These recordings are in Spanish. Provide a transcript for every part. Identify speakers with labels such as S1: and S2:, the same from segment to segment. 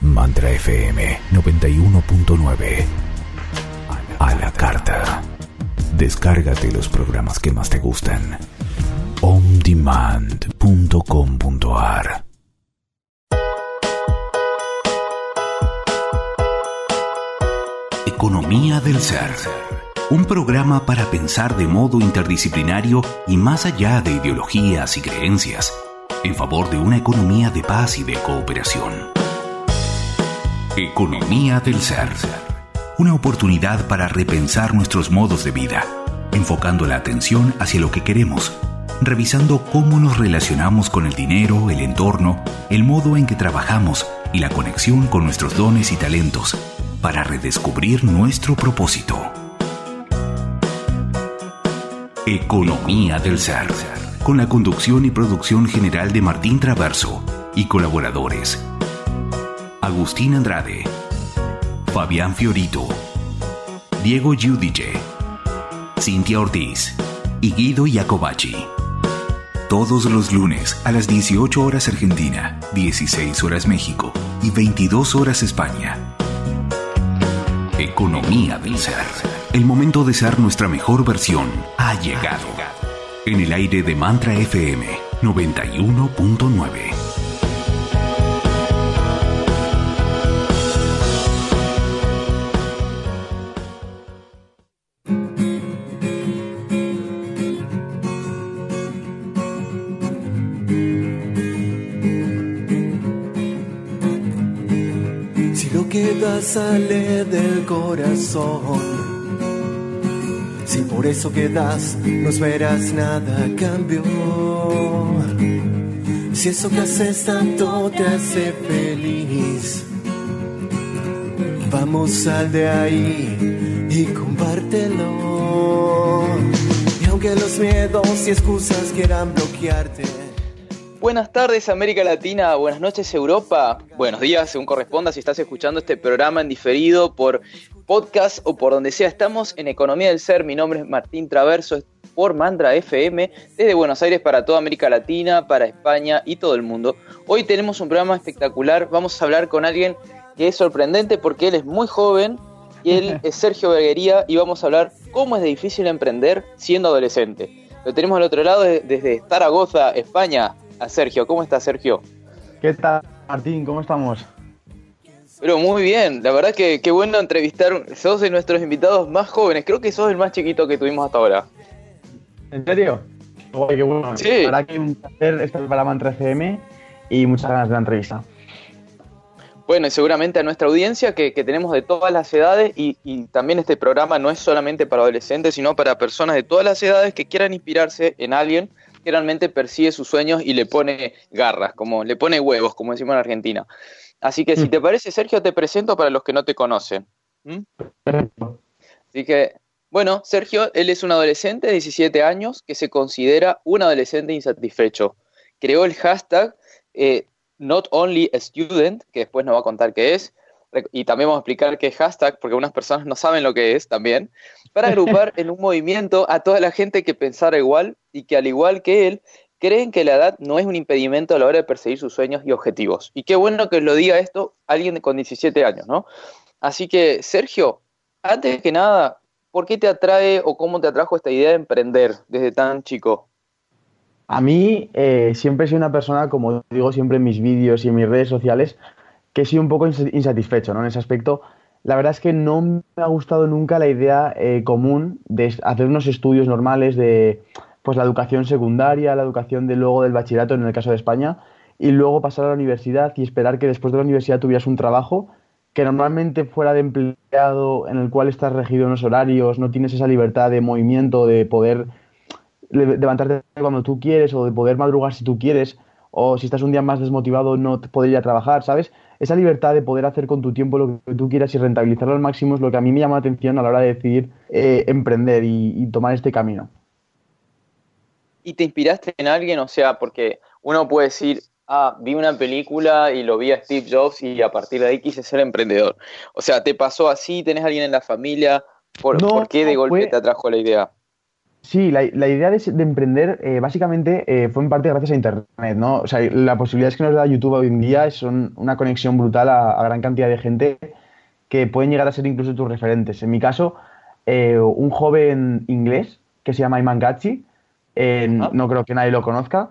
S1: Mantra FM 91.9 a la carta. Descárgate los programas que más te gustan. ondemand.com.ar Economía del Ser. Un programa para pensar de modo interdisciplinario y más allá de ideologías y creencias, en favor de una economía de paz y de cooperación. Economía del Ser una oportunidad para repensar nuestros modos de vida, enfocando la atención hacia lo que queremos, revisando cómo nos relacionamos con el dinero, el entorno, el modo en que trabajamos y la conexión con nuestros dones y talentos, para redescubrir nuestro propósito. Economía del Ser, con la conducción y producción general de Martín Traverso y colaboradores. Agustín Andrade, Fabián Fiorito, Diego Giudice, Cintia Ortiz y Guido Iacobacci. Todos los lunes a las 18 horas Argentina, 16 horas México y 22 horas España. Economía del ser. El momento de ser nuestra mejor versión ha llegado. En el aire de Mantra FM 91.9.
S2: sale del corazón. Si por eso quedas, no esperas nada a cambio. Si eso que haces tanto te hace feliz, vamos sal de ahí y compártelo. Y aunque los miedos y excusas quieran bloquearte.
S3: Buenas tardes América Latina, buenas noches Europa, buenos días según corresponda si estás escuchando este programa en diferido por podcast o por donde sea. Estamos en Economía del Ser, mi nombre es Martín Traverso por Mandra FM desde Buenos Aires para toda América Latina, para España y todo el mundo. Hoy tenemos un programa espectacular, vamos a hablar con alguien que es sorprendente porque él es muy joven y él es Sergio Beguería y vamos a hablar cómo es de difícil emprender siendo adolescente. Lo tenemos al otro lado desde Zaragoza, España a Sergio. ¿Cómo está Sergio?
S4: ¿Qué tal, Martín? ¿Cómo estamos?
S3: Pero muy bien, la verdad que qué bueno entrevistar. Sos de nuestros invitados más jóvenes. Creo que sos el más chiquito que tuvimos hasta ahora.
S4: ¿En serio? qué bueno. Sí. La verdad que un placer estar para Mantra FM y muchas ganas de la entrevista.
S3: Bueno, y seguramente a nuestra audiencia que, tenemos de todas las edades y, y, también este programa no es solamente para adolescentes, sino para personas de todas las edades que quieran inspirarse en alguien realmente persigue sus sueños y le pone garras, como le pone huevos, como decimos en Argentina. Así que si mm. te parece, Sergio, te presento para los que no te conocen. ¿Mm? Así que, bueno, Sergio, él es un adolescente de 17 años que se considera un adolescente insatisfecho. Creó el hashtag eh, Not Only a Student, que después nos va a contar qué es, y también vamos a explicar qué es hashtag, porque algunas personas no saben lo que es también, para agrupar en un movimiento a toda la gente que pensara igual y que al igual que él, creen que la edad no es un impedimento a la hora de perseguir sus sueños y objetivos. Y qué bueno que lo diga esto alguien con 17 años, ¿no? Así que, Sergio, antes que nada, ¿por qué te atrae o cómo te atrajo esta idea de emprender desde tan chico?
S4: A mí eh, siempre soy una persona, como digo siempre en mis vídeos y en mis redes sociales, que soy un poco insatisfecho ¿no? en ese aspecto. La verdad es que no me ha gustado nunca la idea eh, común de hacer unos estudios normales de pues, la educación secundaria, la educación de luego del bachillerato en el caso de España, y luego pasar a la universidad y esperar que después de la universidad tuvieras un trabajo que normalmente fuera de empleado en el cual estás regido en los horarios, no tienes esa libertad de movimiento, de poder levantarte cuando tú quieres o de poder madrugar si tú quieres o si estás un día más desmotivado no poder ir a trabajar, ¿sabes? Esa libertad de poder hacer con tu tiempo lo que tú quieras y rentabilizarlo al máximo es lo que a mí me llama la atención a la hora de decidir eh, emprender y, tomar este camino.
S3: ¿Y te inspiraste en alguien? O sea, porque uno puede decir, ah, vi una película y lo vi a Steve Jobs y a partir de ahí quise ser emprendedor. O sea, ¿te pasó así? ¿Tenés alguien en la familia? ¿Por, qué de golpe te atrajo la idea?
S4: Sí, la, idea de, emprender eh, básicamente eh, fue en parte gracias a Internet, ¿no? O sea, las posibilidades que nos da YouTube hoy en día son una conexión brutal a, gran cantidad de gente que pueden llegar a ser incluso tus referentes. En mi caso, eh, un joven inglés que se llama Iman Gachi, no creo que nadie lo conozca,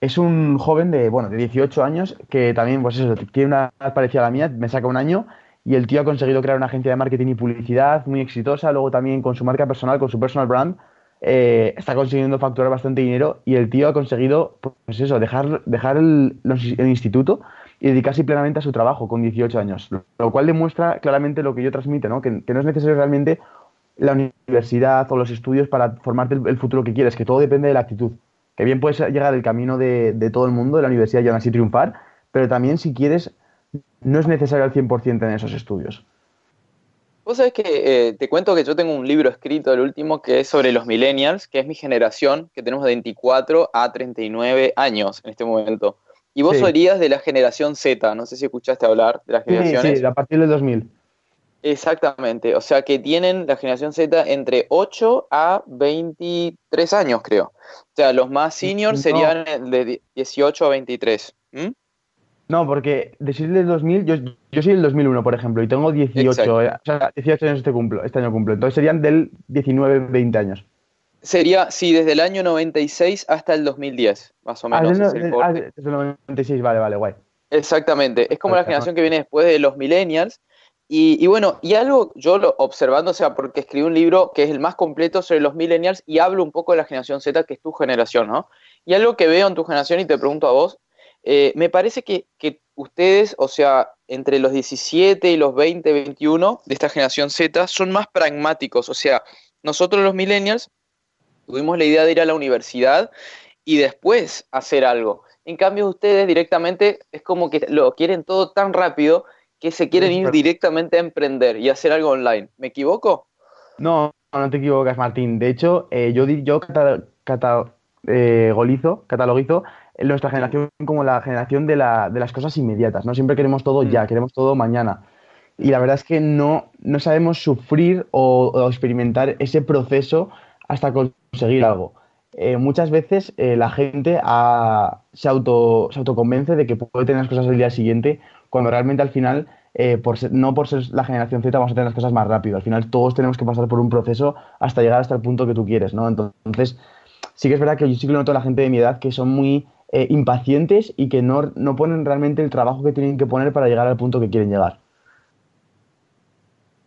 S4: es un joven de, bueno, de 18 años que también, pues eso, tiene una edad parecida a la mía, me saca un año y el tío ha conseguido crear una agencia de marketing y publicidad muy exitosa, luego también con su marca personal, con su personal brand, eh, está consiguiendo facturar bastante dinero y el tío ha conseguido, pues eso, dejar, dejar el, instituto y dedicarse plenamente a su trabajo con 18 años, lo cual demuestra claramente lo que yo transmito, ¿no? Que, no es necesario realmente la universidad o los estudios para formarte el, futuro que quieres, que todo depende de la actitud. Que bien puedes llegar el camino de, todo el mundo, de la universidad y aún así triunfar, pero también si quieres, no es necesario al 100% en esos estudios.
S3: Vos sabés que eh, te cuento que yo tengo un libro escrito, el último, que es sobre los millennials, que es mi generación, que tenemos de 24 a 39 años en este momento. Y vos serías de la generación Z, no sé si escuchaste hablar de las generaciones.
S4: Sí, sí, a partir del 2000.
S3: Exactamente, o sea que tienen la generación Z entre 8 a 23 años, creo. O sea, los más seniors serían de 18 a 23.
S4: No, porque decir del 2000, yo, yo soy del 2001, por ejemplo, y tengo 18, eh, o sea, 18 años este, cumplo, este año cumplo. Entonces serían del 19, 20 años.
S3: Sería, sí, desde el año 96 hasta el 2010, más o ah, menos.
S4: Ah, desde, el, ah, desde el 96, vale, vale, guay.
S3: Exactamente, es como la generación que viene después de los millennials. Y, y, bueno, y algo yo lo observando, o sea, porque escribí un libro que es el más completo sobre los millennials y hablo un poco de la generación Z, que es tu generación, ¿no? Y algo que veo en tu generación y te pregunto a vos, eh, me parece que, ustedes, o sea, entre los 17 y los 20, 21 de esta generación Z, son más pragmáticos. O sea, nosotros los millennials tuvimos la idea de ir a la universidad y después hacer algo. En cambio, ustedes directamente es como que lo quieren todo tan rápido que se quieren ir directamente a emprender y hacer algo online. ¿Me equivoco?
S4: No, no te equivocas, Martín. De hecho, eh, yo, yo eh, catalogizo nuestra generación como la generación de, la, de, las cosas inmediatas, ¿no? Siempre queremos todo ya, mm. queremos todo mañana. Y la verdad es que no, no sabemos sufrir o, experimentar ese proceso hasta conseguir algo. Eh, muchas veces eh, la gente se, auto, se autoconvence de que puede tener las cosas el día siguiente, cuando realmente al final, eh, por no por ser la generación Z, vamos a tener las cosas más rápido. Al final todos tenemos que pasar por un proceso hasta llegar hasta el punto que tú quieres, ¿no? Entonces, sí que es verdad que yo sí que lo noto a la gente de mi edad que son muy eh, impacientes y que no, no ponen realmente el trabajo que tienen que poner para llegar al punto que quieren llegar.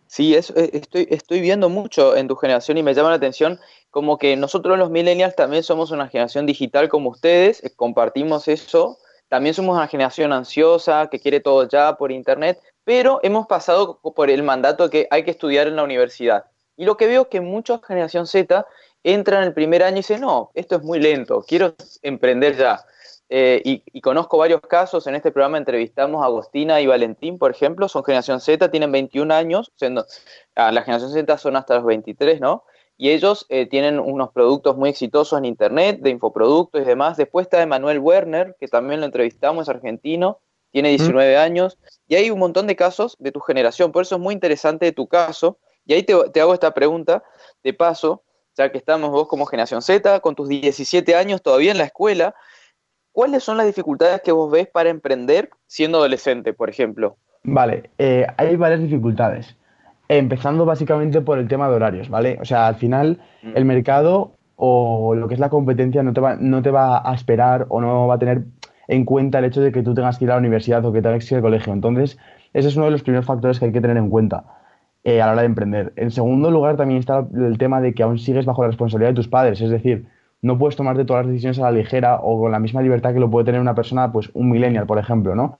S3: Sí, eso, eh, estoy, estoy viendo mucho en tu generación y me llama la atención como que nosotros los millennials también somos una generación digital como ustedes, eh, compartimos eso, también somos una generación ansiosa que quiere todo ya por internet, pero hemos pasado por el mandato que hay que estudiar en la universidad. Y lo que veo es que mucha generación Z entra en el primer año y dice, no, esto es muy lento, quiero emprender ya. Eh, y, conozco varios casos, en este programa entrevistamos a Agostina y Valentín, por ejemplo, son generación Z, tienen 21 años, siendo, ah, la generación Z son hasta los 23, ¿no? Y ellos eh, tienen unos productos muy exitosos en Internet, de infoproductos y demás. Después está Emanuel Werner, que también lo entrevistamos, es argentino, tiene 19 años, y hay un montón de casos de tu generación, por eso es muy interesante tu caso. Y ahí te, te hago esta pregunta de paso, ya que estamos vos como generación Z, con tus 17 años todavía en la escuela, ¿cuáles son las dificultades que vos ves para emprender siendo adolescente, por ejemplo?
S4: Vale, eh, hay varias dificultades. Empezando básicamente por el tema de horarios, ¿vale? O sea, al final mm. el mercado o lo que es la competencia no te, va, no te va a esperar o no va a tener en cuenta el hecho de que tú tengas que ir a la universidad o que tengas que ir al colegio. Entonces, ese es uno de los primeros factores que hay que tener en cuenta eh, a la hora de emprender. En segundo lugar, también está el tema de que aún sigues bajo la responsabilidad de tus padres. Es decir, no puedes tomarte todas las decisiones a la ligera o con la misma libertad que lo puede tener una persona, pues un millennial, por ejemplo, ¿no?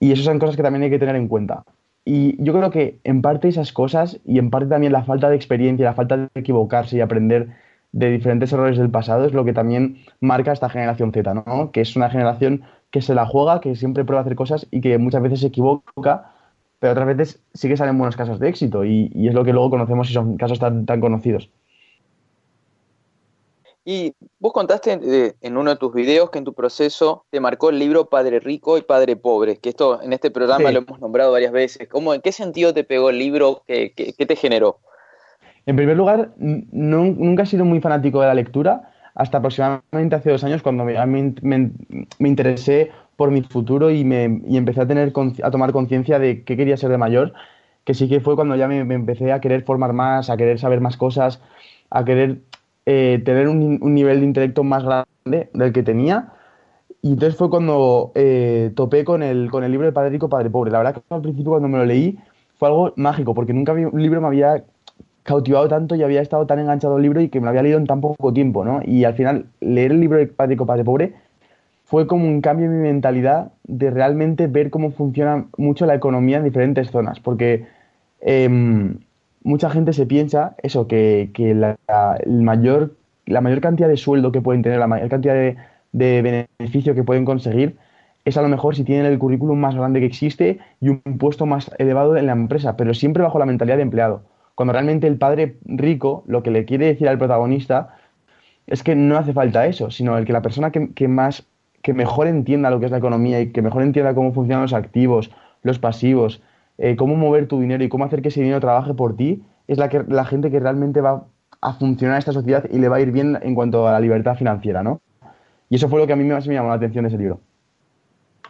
S4: Y esas son cosas que también hay que tener en cuenta. Y yo creo que en parte esas cosas y en parte también la falta de experiencia, la falta de equivocarse y aprender de diferentes errores del pasado es lo que también marca esta generación Z, ¿no? Que es una generación que se la juega, que siempre prueba a hacer cosas y que muchas veces se equivoca, pero otras veces sí que salen buenos casos de éxito y, es lo que luego conocemos y son casos tan, tan conocidos.
S3: Y vos contaste eh, en uno de tus videos que en tu proceso te marcó el libro Padre Rico y Padre Pobre, que esto en este programa lo hemos nombrado varias veces. ¿Cómo, ¿En qué sentido te pegó el libro? ¿Qué, te generó?
S4: En primer lugar, nunca he sido muy fanático de la lectura, hasta aproximadamente hace dos años cuando me, me, interesé por mi futuro y, me, y empecé a, tener, a tomar conciencia de qué quería ser de mayor, que sí que fue cuando ya me, empecé a querer formar más, a querer saber más cosas, a querer eh, tener un, nivel de intelecto más grande del que tenía. Y entonces fue cuando eh, topé con el, con el libro de Padre Rico, Padre Pobre. La verdad que al principio cuando me lo leí fue algo mágico, porque nunca un libro me había cautivado tanto y había estado tan enganchado al libro y que me lo había leído en tan poco tiempo, ¿no? Y al final leer el libro de Padre Rico, Padre Pobre fue como un cambio en mi mentalidad de realmente ver cómo funciona mucho la economía en diferentes zonas, porque em, mucha gente se piensa eso, que, la, el mayor, la mayor cantidad de sueldo que pueden tener, la mayor cantidad de, beneficio que pueden conseguir, es a lo mejor si tienen el currículum más grande que existe y un puesto más elevado en la empresa, pero siempre bajo la mentalidad de empleado. Cuando realmente el padre rico lo que le quiere decir al protagonista es que no hace falta eso, sino el que la persona que, que más que mejor entienda lo que es la economía y que mejor entienda cómo funcionan los activos, los pasivos, eh, cómo mover tu dinero y cómo hacer que ese dinero trabaje por ti, es la, que, la gente que realmente va a funcionar en esta sociedad y le va a ir bien en cuanto a la libertad financiera, ¿no? Y eso fue lo que a mí más me llamó la atención de ese libro.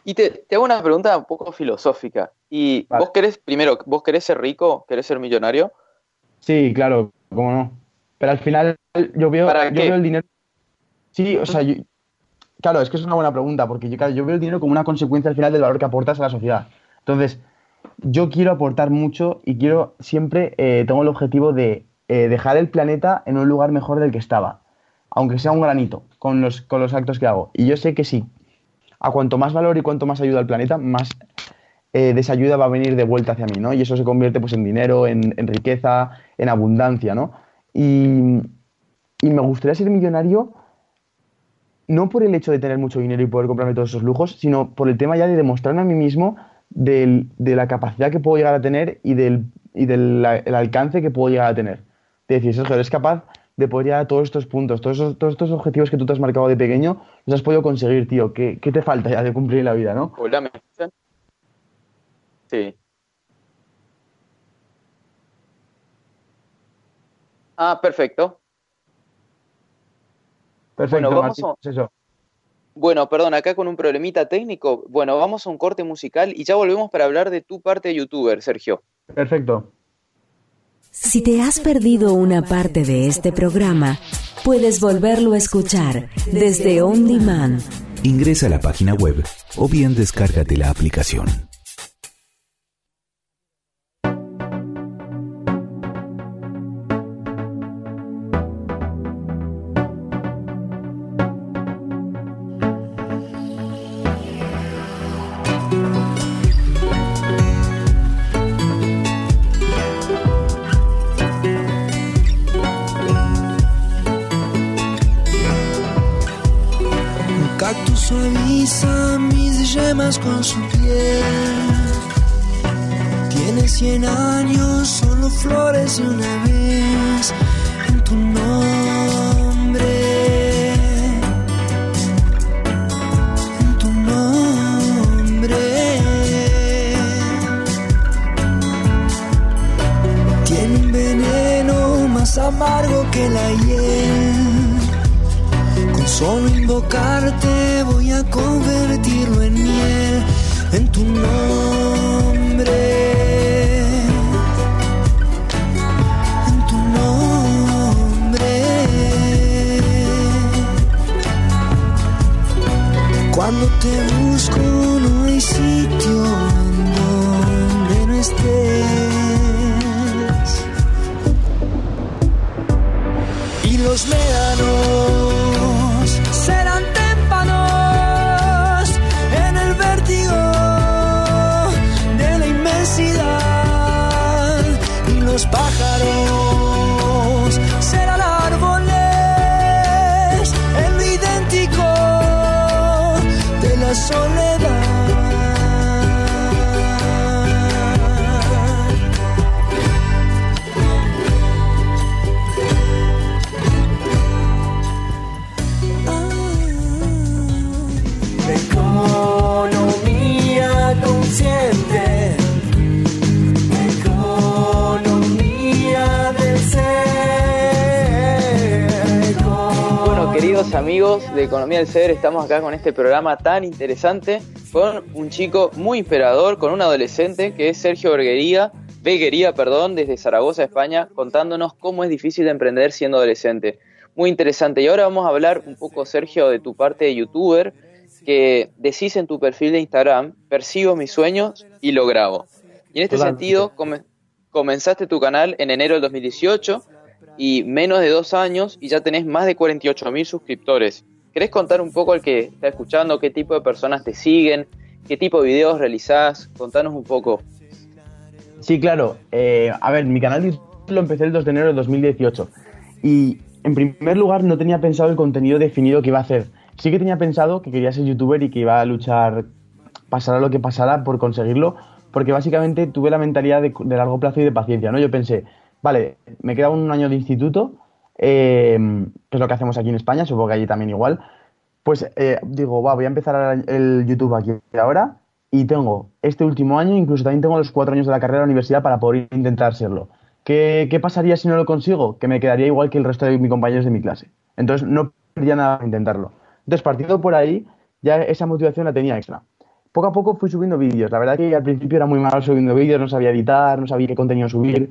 S3: Y te, hago una pregunta un poco filosófica. ¿Y vos querés, primero, vos querés ser rico? ¿Querés ser millonario?
S4: Sí, claro, cómo no. Pero al final yo veo, yo veo el dinero... Sí, o sea, claro, es que es una buena pregunta, porque yo, yo veo el dinero como una consecuencia al final del valor que aportas a la sociedad. Entonces, yo quiero aportar mucho y quiero siempre, eh, tengo el objetivo de eh, dejar el planeta en un lugar mejor del que estaba, aunque sea un granito, con los, con los actos que hago. Y yo sé que sí, a cuanto más valor y cuanto más ayuda al planeta, más eh, desayuda va a venir de vuelta hacia mí, ¿no? Y eso se convierte pues en dinero, en, riqueza, en abundancia, ¿no? Y, y me gustaría ser millonario no por el hecho de tener mucho dinero y poder comprarme todos esos lujos, sino por el tema ya de demostrarme a mí mismo de la capacidad que puedo llegar a tener y del, y del el alcance que puedo llegar a tener. Es decir, Sergio, eres capaz de poder llegar a todos estos puntos, todos, todos estos objetivos que tú te has marcado de pequeño, los has podido conseguir, tío. ¿Qué, qué te falta ya de cumplir la vida, no?
S3: Hola, ¿me Sí. Ah, perfecto.
S4: Perfecto, bueno, vamos eso.
S3: Bueno, perdón, acá con un problemita técnico. Bueno, vamos a un corte musical y ya volvemos para hablar de tu parte de youtuber, Sergio.
S4: Perfecto.
S5: Si te has perdido una parte de este programa, puedes volverlo a escuchar desde On Demand.
S1: Ingresa a la página web o bien descárgate la aplicación.
S6: Amargo que la hiel Solo invocarte voy a convertirlo en miel. En tu nombre. Cuando te busco no hay sitio Y
S3: de Economía del Ser, estamos acá con este programa tan interesante con un chico muy inspirador, con un adolescente que es Sergio Berguería, Beguería, perdón, desde Zaragoza, España, contándonos cómo es difícil de emprender siendo adolescente. Muy interesante. Y ahora vamos a hablar un poco, Sergio, de tu parte de youtuber, que decís en tu perfil de Instagram, persigo mis sueños y lo grabo. Y en este sentido, comenzaste tu canal en enero del 2018 y menos de dos años y ya tenés más de 48 mil suscriptores. ¿Querés contar un poco al que está escuchando qué tipo de personas te siguen, qué tipo de videos realizás? Contanos un poco.
S4: Sí, claro. Eh, a ver, mi canal lo empecé el 2 de enero del 2018 y en primer lugar no tenía pensado el contenido definido que iba a hacer. Sí que tenía pensado que quería ser youtuber y que iba a luchar, pasara lo que pasara por conseguirlo, porque básicamente tuve la mentalidad de, de largo plazo y de paciencia, ¿no? Yo pensé, vale, me queda un año de instituto, eh, que es lo que hacemos aquí en España, supongo que allí también igual. Pues eh, digo, va, voy a empezar el YouTube aquí ahora y tengo este último año, incluso también tengo los cuatro años de la carrera de la universidad para poder intentar serlo. ¿Qué, ¿Qué, pasaría si no lo consigo? Que me quedaría igual que el resto de mis compañeros de mi clase. Entonces no perdería nada para intentarlo. Entonces, partiendo por ahí, ya esa motivación la tenía extra. Poco a poco fui subiendo vídeos. La verdad que al principio era muy malo subiendo vídeos, no sabía editar, no sabía qué contenido subir.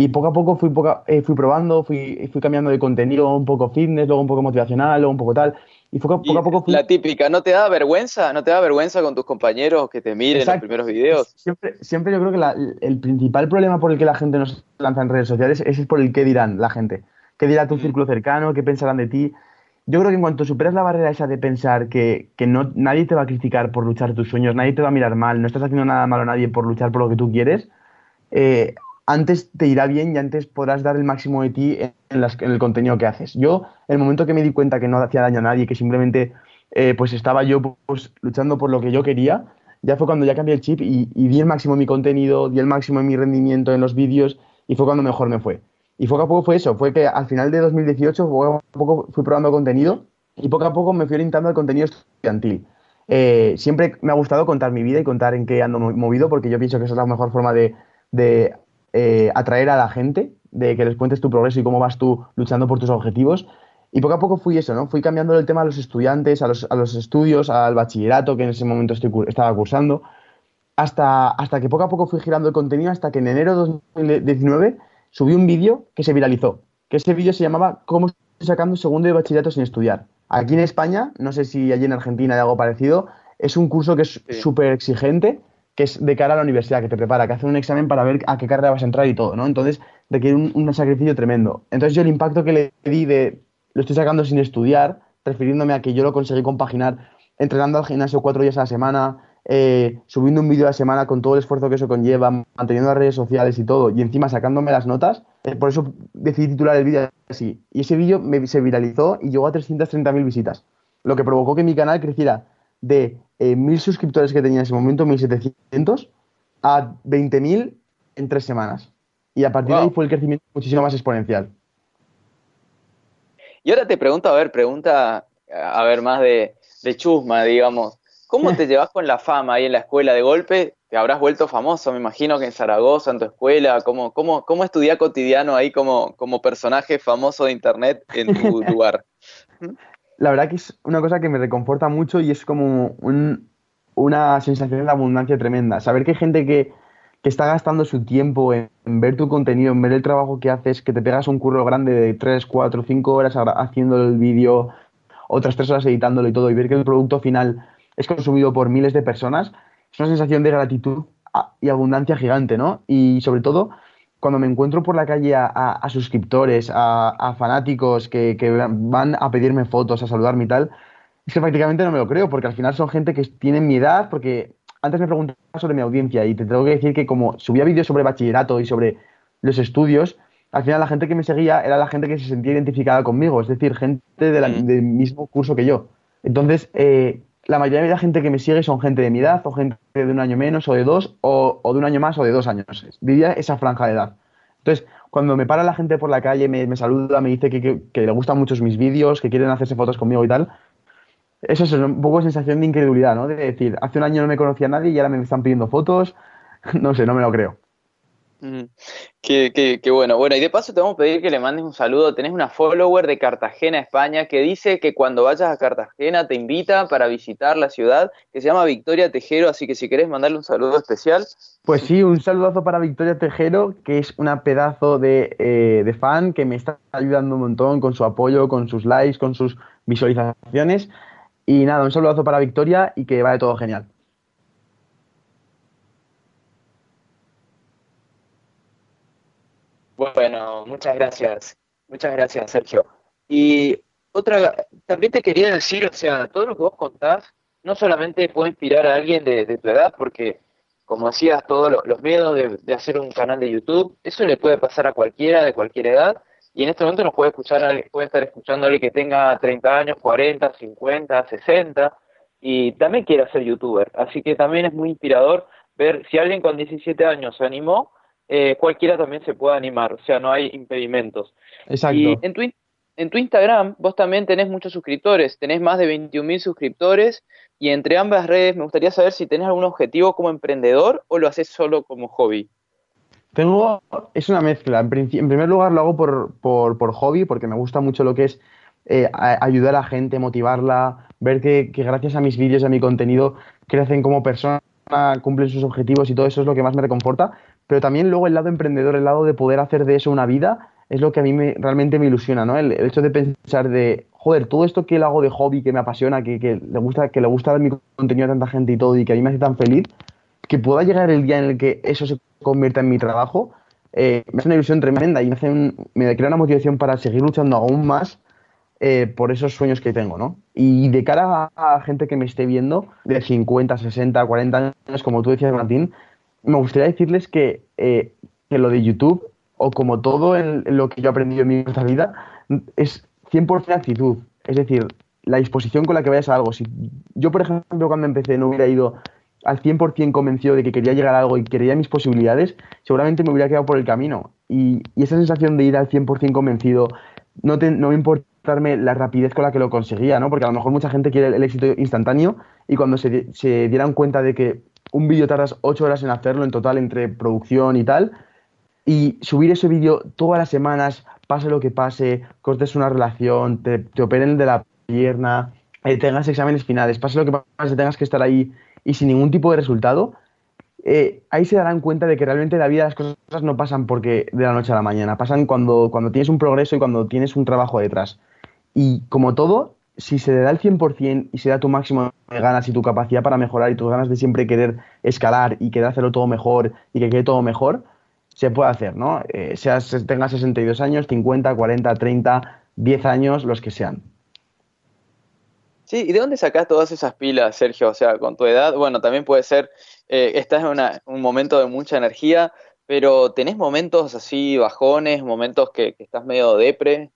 S4: Y poco a poco fui, eh, fui probando, fui, fui cambiando de contenido, un poco fitness, luego un poco motivacional, luego un poco tal. Y poco, a poco
S3: La típica, ¿no te da vergüenza? ¿No te da vergüenza con tus compañeros que te miren los primeros videos?
S4: Siempre, siempre yo creo que el principal problema por el que la gente nos lanza en redes sociales es por el qué dirán la gente. ¿Qué dirá tu mm. círculo cercano? ¿Qué pensarán de ti? Yo creo que en cuanto superas la barrera esa de pensar que, que no, nadie te va a criticar por luchar tus sueños, nadie te va a mirar mal, no estás haciendo nada malo a nadie por luchar por lo que tú quieres, eh, antes te irá bien y antes podrás dar el máximo de ti en, el contenido que haces. Yo, el momento que me di cuenta que no hacía daño a nadie, que simplemente eh, pues estaba yo pues, luchando por lo que yo quería, ya fue cuando ya cambié el chip y, di el máximo en mi contenido, di el máximo en mi rendimiento en los vídeos y fue cuando mejor me fue. Y poco a poco fue eso, fue que al final de 2018 poco a poco fui probando contenido y poco a poco me fui orientando al contenido estudiantil. Eh, siempre me ha gustado contar mi vida y contar en qué ando movido porque yo pienso que esa es la mejor forma de eh, atraer a la gente, de que les cuentes tu progreso y cómo vas tú luchando por tus objetivos. Y poco a poco fui eso, ¿no? Fui cambiando el tema a los estudiantes, a los, a los estudios, al bachillerato que en ese momento estoy, estaba cursando, hasta, hasta que poco a poco fui girando el contenido, hasta que en enero de 2019 subí un vídeo que se viralizó, que ese vídeo se llamaba ¿Cómo estoy sacando segundo de bachillerato sin estudiar? Aquí en España, no sé si allí en Argentina hay algo parecido, es un curso que es súper exigente que es de cara a la universidad, que te prepara, que hace un examen para ver a qué carrera vas a entrar y todo, ¿no? Entonces requiere un, un sacrificio tremendo. Entonces yo el impacto que le di de lo estoy sacando sin estudiar, refiriéndome a que yo lo conseguí compaginar entrenando al gimnasio cuatro días a la semana, eh, subiendo un vídeo a la semana con todo el esfuerzo que eso conlleva, manteniendo las redes sociales y todo, y encima sacándome las notas, eh, por eso decidí titular el vídeo así. Y ese vídeo se viralizó y llegó a 330.000 visitas, lo que provocó que mi canal creciera de eh, mil suscriptores que tenía en ese momento, 1700, a 20.000 en tres semanas. Y a partir de ahí fue el crecimiento muchísimo más exponencial.
S3: Y ahora te pregunto, a ver, pregunta, a ver, más de, chusma, digamos. ¿Cómo te llevas con la fama ahí en la escuela de golpe? Te habrás vuelto famoso, me imagino que en Zaragoza, en tu escuela. ¿Cómo, cómo, cómo es tu día cotidiano ahí como, como personaje famoso de internet en tu lugar?
S4: La verdad que es una cosa que me reconforta mucho y es como una sensación de abundancia tremenda. Saber que hay gente que, está gastando su tiempo en, ver tu contenido, en ver el trabajo que haces, que te pegas un curro grande de 3, 4, 5 horas haciendo el vídeo, otras 3 horas editándolo y todo, y ver que el producto final es consumido por miles de personas, es una sensación de gratitud y abundancia gigante, ¿no? Y sobre todo cuando me encuentro por la calle a, suscriptores, a, fanáticos que, van a pedirme fotos, a saludarme y tal, es que prácticamente no me lo creo, porque al final son gente que tiene mi edad, porque antes me preguntaban sobre mi audiencia y te tengo que decir que como subía vídeos sobre bachillerato y sobre los estudios, al final la gente que me seguía era la gente que se sentía identificada conmigo, es decir, gente mm. del mismo curso que yo. Entonces, eh, la mayoría de la gente que me sigue son gente de mi edad, o gente de un año menos, o de dos, o, de un año más, o de dos años. Diría esa franja de edad. Entonces, cuando me para la gente por la calle, me, saluda, me dice que, le gustan mucho mis vídeos, que quieren hacerse fotos conmigo y tal, eso es un poco sensación de incredulidad, ¿no? De decir, hace un año no me conocía nadie y ahora me están pidiendo fotos. No sé, no me lo creo.
S3: Qué, bueno. Bueno, y de paso te vamos a pedir que le mandes un saludo. Tenés una follower de Cartagena, España, que dice que cuando vayas a Cartagena te invita para visitar la ciudad, que se llama Victoria Tejero, así que si querés mandarle un saludo especial.
S4: Pues sí, un saludazo para Victoria Tejero, que es una pedazo de, eh, fan, que me está ayudando un montón con su apoyo, con sus likes, con sus visualizaciones. Y nada, un saludazo para Victoria y que vaya todo genial.
S3: Bueno, muchas gracias. Muchas gracias, Sergio. Y otra, también te quería decir, o sea, todo lo que vos contás no solamente puede inspirar a alguien de, tu edad, porque como decías, todos los miedos de, hacer un canal de YouTube, eso le puede pasar a cualquiera de cualquier edad, y en este momento nos puede escuchar, puede estar escuchando a alguien que tenga 30 años, 40, 50, 60, y también quiere ser youtuber. Así que también es muy inspirador ver si alguien con 17 años se animó, eh, cualquiera también se puede animar, o sea, no hay impedimentos.
S4: Exacto.
S3: Y en tu, en tu Instagram vos también tenés muchos suscriptores, tenés más de 21.000 suscriptores y entre ambas redes me gustaría saber si tenés algún objetivo como emprendedor o lo haces solo como hobby.
S4: Tengo, es una mezcla. En, primer lugar lo hago por, por, hobby, porque me gusta mucho lo que es eh, ayudar a la gente, motivarla, ver que, que gracias a mis vídeos, a mi contenido, crecen como persona, cumplen sus objetivos y todo eso es lo que más me reconforta pero también luego el lado emprendedor, el lado de poder hacer de eso una vida, es lo que a mí me, realmente me ilusiona, ¿no? El, hecho de pensar de, joder, todo esto que lo hago de hobby, que me apasiona, que, le gusta que le gusta mi contenido a tanta gente y todo, y que a mí me hace tan feliz, que pueda llegar el día en el que eso se convierta en mi trabajo, eh, me hace una ilusión tremenda y me crea una motivación para seguir luchando aún más eh, por esos sueños que tengo, ¿no? Y de cara a, a, gente que me esté viendo, de 50, 60, 40 años, como tú decías, Martín, me gustaría decirles que, eh, que lo de YouTube, o como todo lo que yo he aprendido en mi vida, es 100% actitud. Es decir, la disposición con la que vayas a algo. Si yo, por ejemplo, cuando empecé no hubiera ido al 100% convencido de que quería llegar a algo y quería mis posibilidades, seguramente me hubiera quedado por el camino. Y, esa sensación de ir al 100% convencido, no, no me importarme la rapidez con la que lo conseguía, ¿no? Porque a lo mejor mucha gente quiere el, éxito instantáneo y cuando se dieran cuenta de que un vídeo tardas ocho horas en hacerlo en total entre producción y tal. Y subir ese vídeo todas las semanas, pase lo que pase, cortes una relación, te, operen de la pierna, eh, tengas exámenes finales, pase lo que pase, tengas que estar ahí y sin ningún tipo de resultado, eh, ahí se darán cuenta de que realmente la vida las cosas no pasan porque de la noche a la mañana, pasan cuando, cuando tienes un progreso y cuando tienes un trabajo detrás. Y como todo, si se le da el 100% y se da tu máximo de ganas y tu capacidad para mejorar y tus ganas de siempre querer escalar y querer hacerlo todo mejor y que quede todo mejor, se puede hacer, ¿no? Eh, seas, tengas 62 años, 50, 40, 30, 10 años, los que sean.
S3: Sí, ¿y de dónde sacas todas esas pilas, Sergio? O sea, con tu edad, bueno, también puede ser, eh, estás en un momento de mucha energía, pero ¿tenés momentos así bajones, momentos que estás medio depre?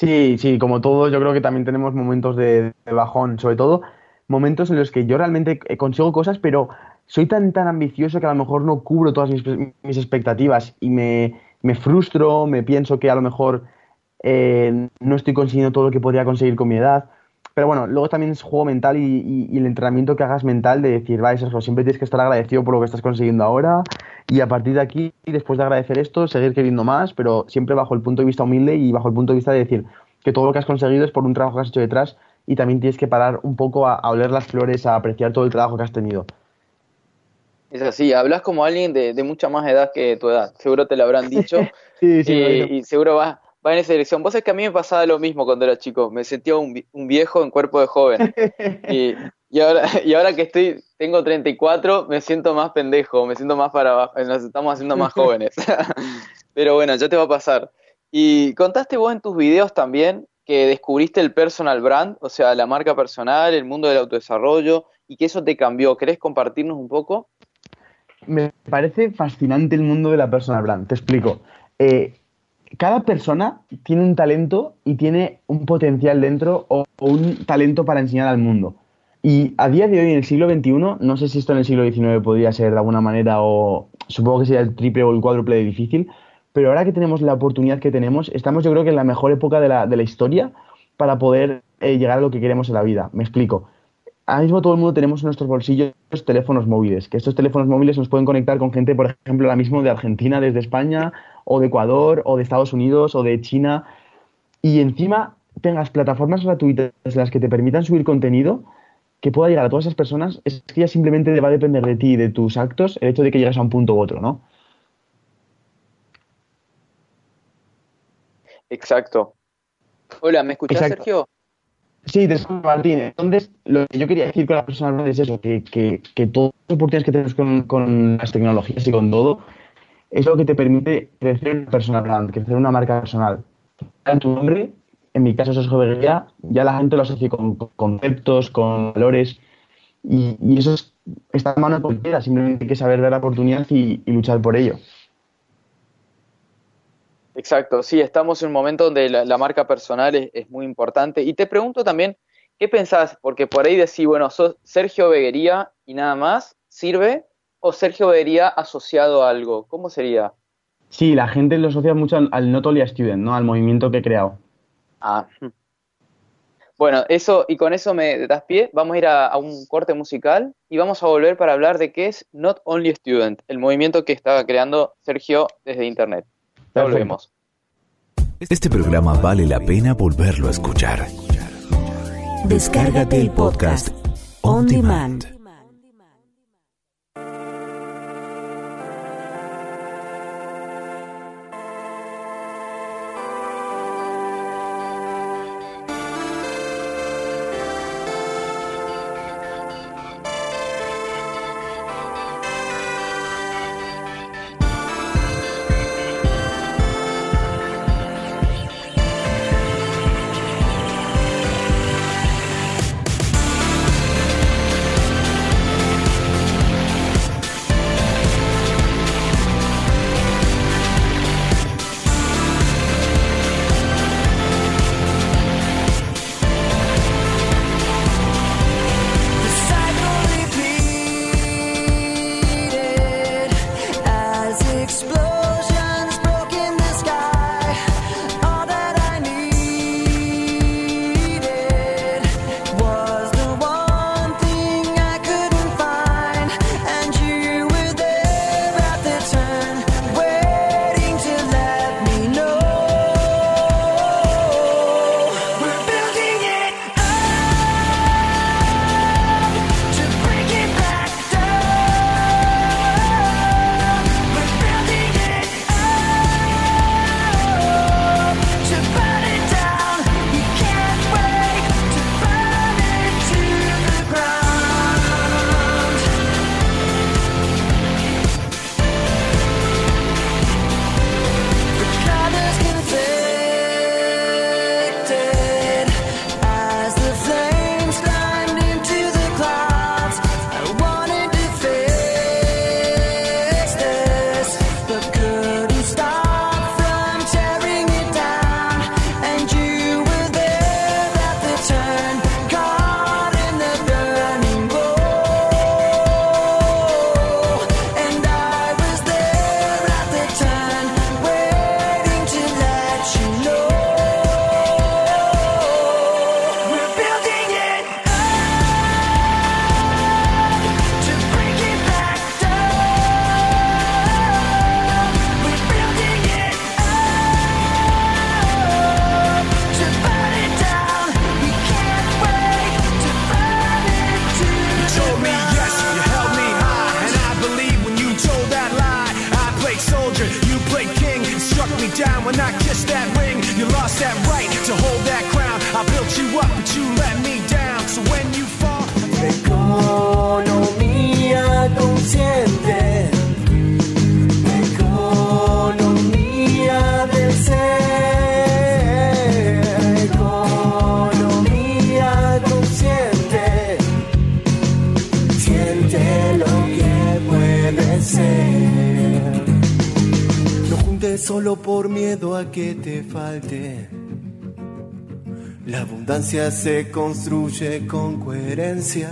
S4: Sí, sí, como todo, yo creo que también tenemos momentos de, bajón, sobre todo momentos en los que yo realmente consigo cosas, pero soy tan tan ambicioso que a lo mejor no cubro todas mis, expectativas y me, frustro, me pienso que a lo mejor eh, no estoy consiguiendo todo lo que podría conseguir con mi edad. Pero bueno, luego también es juego mental y, el entrenamiento que hagas mental de decir, va, eso siempre tienes que estar agradecido por lo que estás consiguiendo ahora y a partir de aquí, después de agradecer esto, seguir queriendo más, pero siempre bajo el punto de vista humilde y bajo el punto de vista de decir que todo lo que has conseguido es por un trabajo que has hecho detrás y también tienes que parar un poco a, oler las flores, a apreciar todo el trabajo que has tenido.
S3: Es así, hablas como alguien de, mucha más edad que tu edad, seguro te lo habrán dicho.
S4: sí, sí,
S3: y seguro vas va en esa dirección. Vos es que a mí me pasaba lo mismo cuando era chico, me sentía un, viejo en cuerpo de joven. Y, y, ahora, y ahora que estoy, tengo 34, me siento más pendejo, me siento más para abajo, nos estamos haciendo más jóvenes. Pero bueno, ya te va a pasar. Y contaste vos en tus videos también que descubriste el personal brand, o sea, la marca personal, el mundo del autodesarrollo, y que eso te cambió. ¿Querés compartirnos un poco?
S4: Me parece fascinante el mundo de la personal brand. Te explico. Eh, cada persona tiene un talento y tiene un potencial dentro o, un talento para enseñar al mundo. Y a día de hoy, en el siglo XXI, no sé si esto en el siglo XIX podría ser de alguna manera o supongo que sería el triple o el cuádruple de difícil, pero ahora que tenemos la oportunidad que tenemos, estamos yo creo que en la mejor época de la, de la historia para poder eh, llegar a lo que queremos en la vida. Me explico. ahora mismo todo el mundo tenemos en nuestros bolsillos teléfonos móviles, que estos teléfonos móviles nos pueden conectar con gente, por ejemplo, ahora mismo de Argentina, desde España, o de Ecuador, o de Estados Unidos, o de China, y encima tengas plataformas gratuitas en las que te permitan subir contenido que pueda llegar a todas esas personas, es que ya simplemente va a depender de ti y de tus actos el hecho de que llegues a un punto u otro, ¿no?
S3: Exacto. Hola, ¿me escuchás,
S4: Exacto.
S3: Sergio?
S4: Sí, te escucho, Martín. Entonces, lo que yo quería decir con la persona es eso, que, que, que todas las oportunidades que tenemos con, con las tecnologías y con todo, es lo que te permite crecer una personal brand, crecer una marca personal. En tu nombre, en mi caso, eso es ya la gente lo asocia con, con conceptos, con valores, y, eso es, está en manos de cualquiera, simplemente hay que saber dar la oportunidad y, luchar por ello.
S3: Exacto, sí, estamos en un momento donde la, marca personal es, es muy importante. Y te pregunto también, ¿qué pensás? Porque por ahí decís, bueno, sos Sergio Beguería y nada más, ¿sirve? ¿O Sergio Beguería asociado a algo? ¿Cómo sería?
S4: Sí, la gente lo asocia mucho al, al Not Only a Student, ¿no? Al movimiento que he creado.
S3: Ah. Bueno, eso, y con eso me das pie, vamos a ir a, a un corte musical y vamos a volver para hablar de qué es Not Only Student, el movimiento que estaba creando Sergio desde Internet. Ya volvemos.
S1: Este programa vale la pena volverlo a escuchar.
S5: Descárgate el podcast On Demand.
S2: La abundancia se construye con coherencia.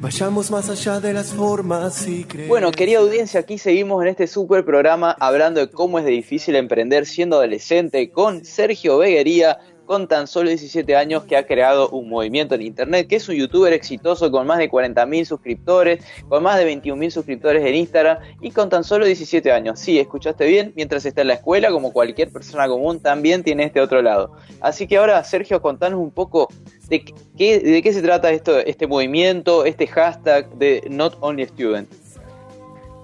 S2: Vayamos más allá de las formas y creer.
S3: Bueno, querida audiencia, aquí seguimos en este super programa hablando de cómo es difícil emprender siendo adolescente con Sergio Beguería, con tan solo 17 años que ha creado un movimiento en internet, que es un youtuber exitoso con más de 40.000 suscriptores, con más de 21.000 suscriptores en Instagram y con tan solo 17 años. Sí, escuchaste bien, mientras está en la escuela, como cualquier persona común, también tiene este otro lado. Así que ahora, Sergio, contanos un poco de qué, se trata esto, este movimiento, este hashtag de Not Only Student.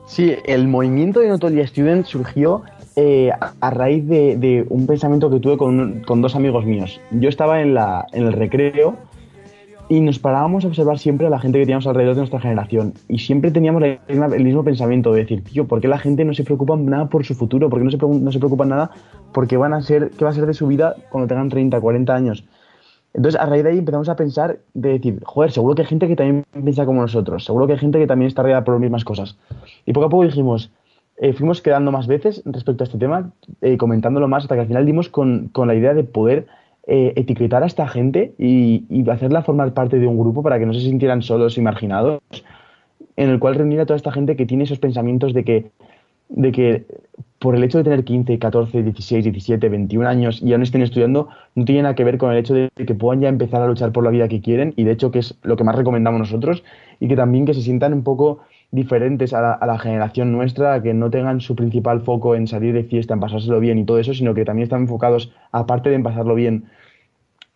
S4: Sí, el movimiento de Not Only Student surgió eh, a, raíz de, un pensamiento que tuve con, dos amigos míos. Yo estaba en, el recreo y nos parábamos a observar siempre a la gente que teníamos alrededor de nuestra generación. Y siempre teníamos el mismo pensamiento de decir, tío, ¿por qué la gente no se preocupa nada por su futuro? ¿Por qué no se, no se preocupa nada por qué, van a ser, qué va a ser de su vida cuando tengan 30, 40 años? Entonces, a raíz de ahí empezamos a pensar de decir, joder, seguro que hay gente que también piensa como nosotros, seguro que hay gente que también está rodeada por las mismas cosas. Y poco a poco dijimos, eh, fuimos quedando más veces respecto a este tema, eh, comentándolo más, hasta que al final dimos con, con la idea de poder eh, etiquetar a esta gente y, y hacerla formar parte de un grupo para que no se sintieran solos y marginados, en el cual reunir a toda esta gente que tiene esos pensamientos de que, de que por el hecho de tener 15, 14, 16, 17, 21 años y aún estén estudiando, no tiene nada que ver con el hecho de que puedan ya empezar a luchar por la vida que quieren y de hecho que es lo que más recomendamos nosotros y que también que se sientan un poco diferentes a la, generación nuestra, que no tengan su principal foco en salir de fiesta, en pasárselo bien y todo eso, sino que también están enfocados, aparte de en pasarlo bien,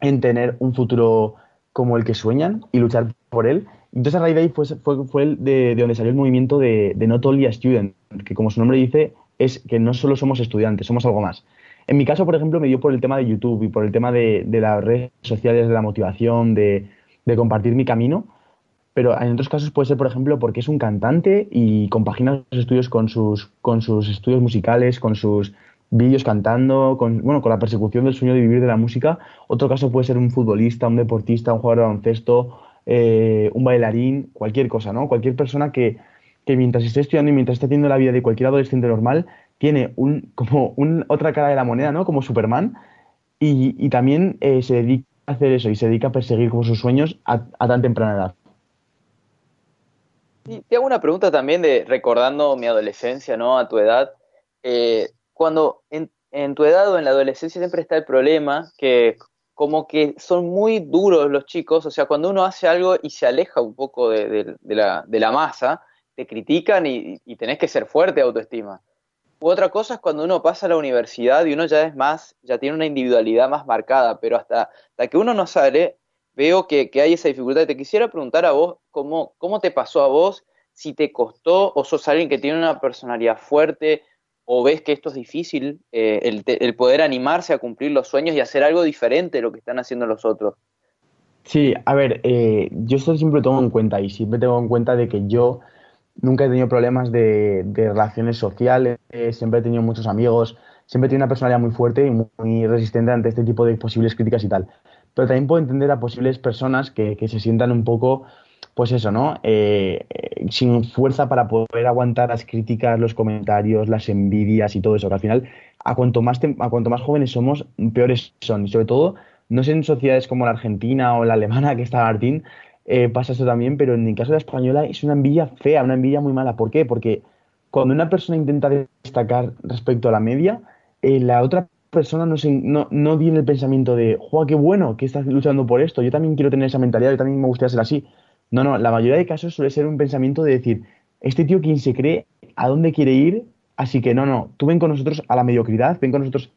S4: en tener un futuro como el que sueñan y luchar por él. Entonces a raíz de ahí fue, fue, fue el de, de donde salió el movimiento de, de Not Only a Student, que como su nombre dice, es que no solo somos estudiantes, somos algo más. En mi caso, por ejemplo, me dio por el tema de YouTube y por el tema de, las redes sociales, de la motivación, de compartir mi camino, pero en otros casos puede ser, por ejemplo, porque es un cantante y compagina sus estudios con sus, con sus estudios musicales, con sus vídeos cantando, con, bueno, con la persecución del sueño de vivir de la música. Otro caso puede ser un futbolista, un deportista, un jugador de baloncesto, eh, un bailarín, cualquier cosa, ¿no? Cualquier persona que, que mientras esté estudiando y mientras esté haciendo la vida de cualquier adolescente normal, tiene un, como un, otra cara de la moneda, ¿no? Como Superman, y, también eh, se dedica a hacer eso y se dedica a perseguir como sus sueños a tan temprana edad.
S3: Y te hago una pregunta también de recordando mi adolescencia, ¿no? A tu edad. Eh, cuando en, tu edad o en la adolescencia siempre está el problema que como que son muy duros los chicos, o sea, cuando uno hace algo y se aleja un poco de la masa, te critican y, y tenés que ser fuerte de autoestima. U otra cosa es cuando uno pasa a la universidad y uno ya es más, ya tiene una individualidad más marcada, pero hasta, hasta que uno no sale, veo que, hay esa dificultad. Te quisiera preguntar a vos, ¿cómo, ¿cómo te pasó a vos? Si te costó o sos alguien que tiene una personalidad fuerte o ves que esto es difícil, eh, el, poder animarse a cumplir los sueños y hacer algo diferente de lo que están haciendo los otros.
S4: Sí, a ver, eh, yo siempre lo tengo en cuenta y siempre tengo en cuenta de que yo nunca he tenido problemas de, relaciones sociales, siempre he tenido muchos amigos, siempre he tenido una personalidad muy fuerte y muy resistente ante este tipo de posibles críticas y tal. Pero también puedo entender a posibles personas que, que se sientan un poco, pues eso, ¿no? Eh, eh, sin fuerza para poder aguantar las críticas, los comentarios, las envidias y todo eso, que al final, a cuanto más, a cuanto más jóvenes somos, peores son. Y sobre todo, no sé en sociedades como la Argentina o la alemana, que está Martín, eh, pasa eso también, pero en el caso de la española es una envidia fea, una envidia muy mala. ¿Por qué? Porque cuando una persona intenta destacar respecto a la media, eh, la otra persona no, se, tiene el pensamiento de, ¡joa, qué bueno que estás luchando por esto! Yo también quiero tener esa mentalidad, yo también me gustaría ser así. No, no, la mayoría de casos suele ser un pensamiento de decir, este tío quién se cree, a dónde quiere ir, así que no, no, tú ven con nosotros a la mediocridad, ven con nosotros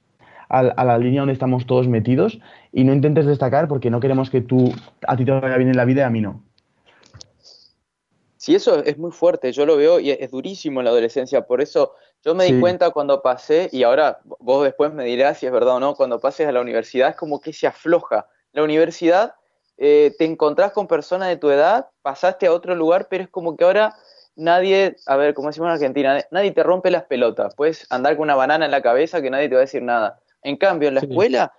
S4: a, a la línea donde estamos todos metidos y no intentes destacar porque no queremos que tú, a ti te vaya bien en la vida y a mí no.
S3: Sí, eso es muy fuerte, yo lo veo y es durísimo en la adolescencia, por eso yo me di
S4: Sí.
S3: cuenta cuando pasé, y ahora vos después me dirás si es verdad o no, cuando pases a la universidad es como que se afloja. La universidad eh, te encontrás con personas de tu edad, pasaste a otro lugar, pero es como que ahora nadie, a ver, como decimos en Argentina, nadie te rompe las pelotas, puedes andar con una banana en la cabeza que nadie te va a decir nada. En cambio, en la
S4: Sí.
S3: escuela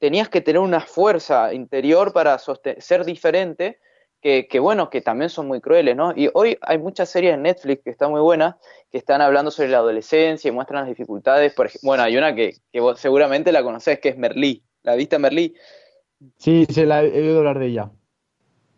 S3: tenías que tener una fuerza interior para ser diferente que, que, bueno, que también son muy crueles, ¿no? Y hoy hay muchas series en Netflix que están muy buenas, que están hablando sobre la adolescencia y muestran las dificultades. Por bueno, hay una que, que vos seguramente la conocés, que es Merlí. ¿La viste Merlí?
S4: Sí, se la he he oído hablar de ella.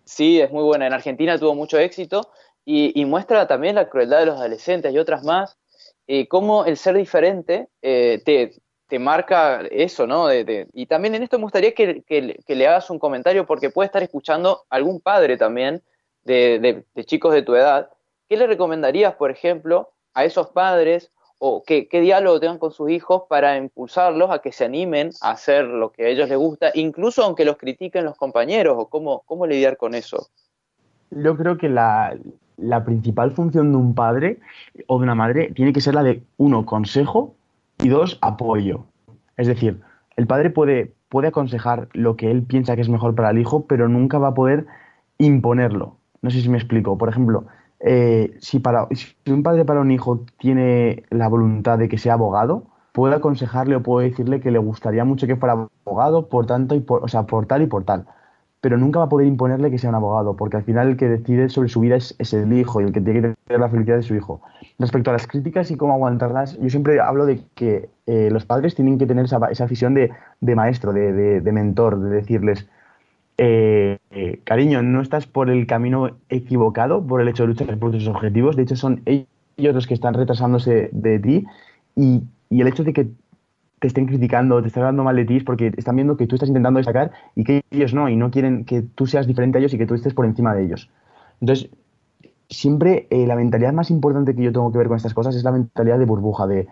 S3: Sí, es muy buena. En Argentina tuvo mucho éxito y, y muestra también la crueldad de los adolescentes y otras más, eh, cómo el ser diferente eh, te, te marca eso, ¿no? De- y también en esto me gustaría que, le hagas un comentario porque puede estar escuchando algún padre también de, de- chicos de tu edad. ¿Qué le recomendarías, por ejemplo, a esos padres o qué, qué diálogo tengan con sus hijos para impulsarlos a que se animen a hacer lo que a ellos les gusta, incluso aunque los critiquen los compañeros o cómo, cómo lidiar con eso?
S4: Yo creo que la principal función de un padre o de una madre tiene que ser la de, uno, consejo y dos, apoyo. Es decir, el padre puede, puede aconsejar lo que él piensa que es mejor para el hijo, pero nunca va a poder imponerlo. No sé si me explico. Por ejemplo, eh, si, para, si un padre para un hijo tiene la voluntad de que sea abogado, puede aconsejarle o puede decirle que le gustaría mucho que fuera abogado por tanto y por, o sea, por tal y por tal pero nunca va a poder imponerle que sea un abogado, porque al final el que decide sobre su vida es, el hijo y el que tiene que tener la felicidad de su hijo. Respecto a las críticas y cómo aguantarlas, yo siempre hablo de que eh, los padres tienen que tener esa, esa visión de, de maestro, de, de- de mentor, de decirles, eh, eh, cariño, no estás por el camino equivocado por el hecho de luchar por tus objetivos, de hecho son ellos los que están retrasándose de ti y, y el hecho de que te estén criticando, te están hablando mal de ti porque están viendo que tú estás intentando destacar y que ellos no, y no quieren que tú seas diferente a ellos y que tú estés por encima de ellos. Entonces, siempre eh, la mentalidad más importante que yo tengo que ver con estas cosas es la mentalidad de burbuja, de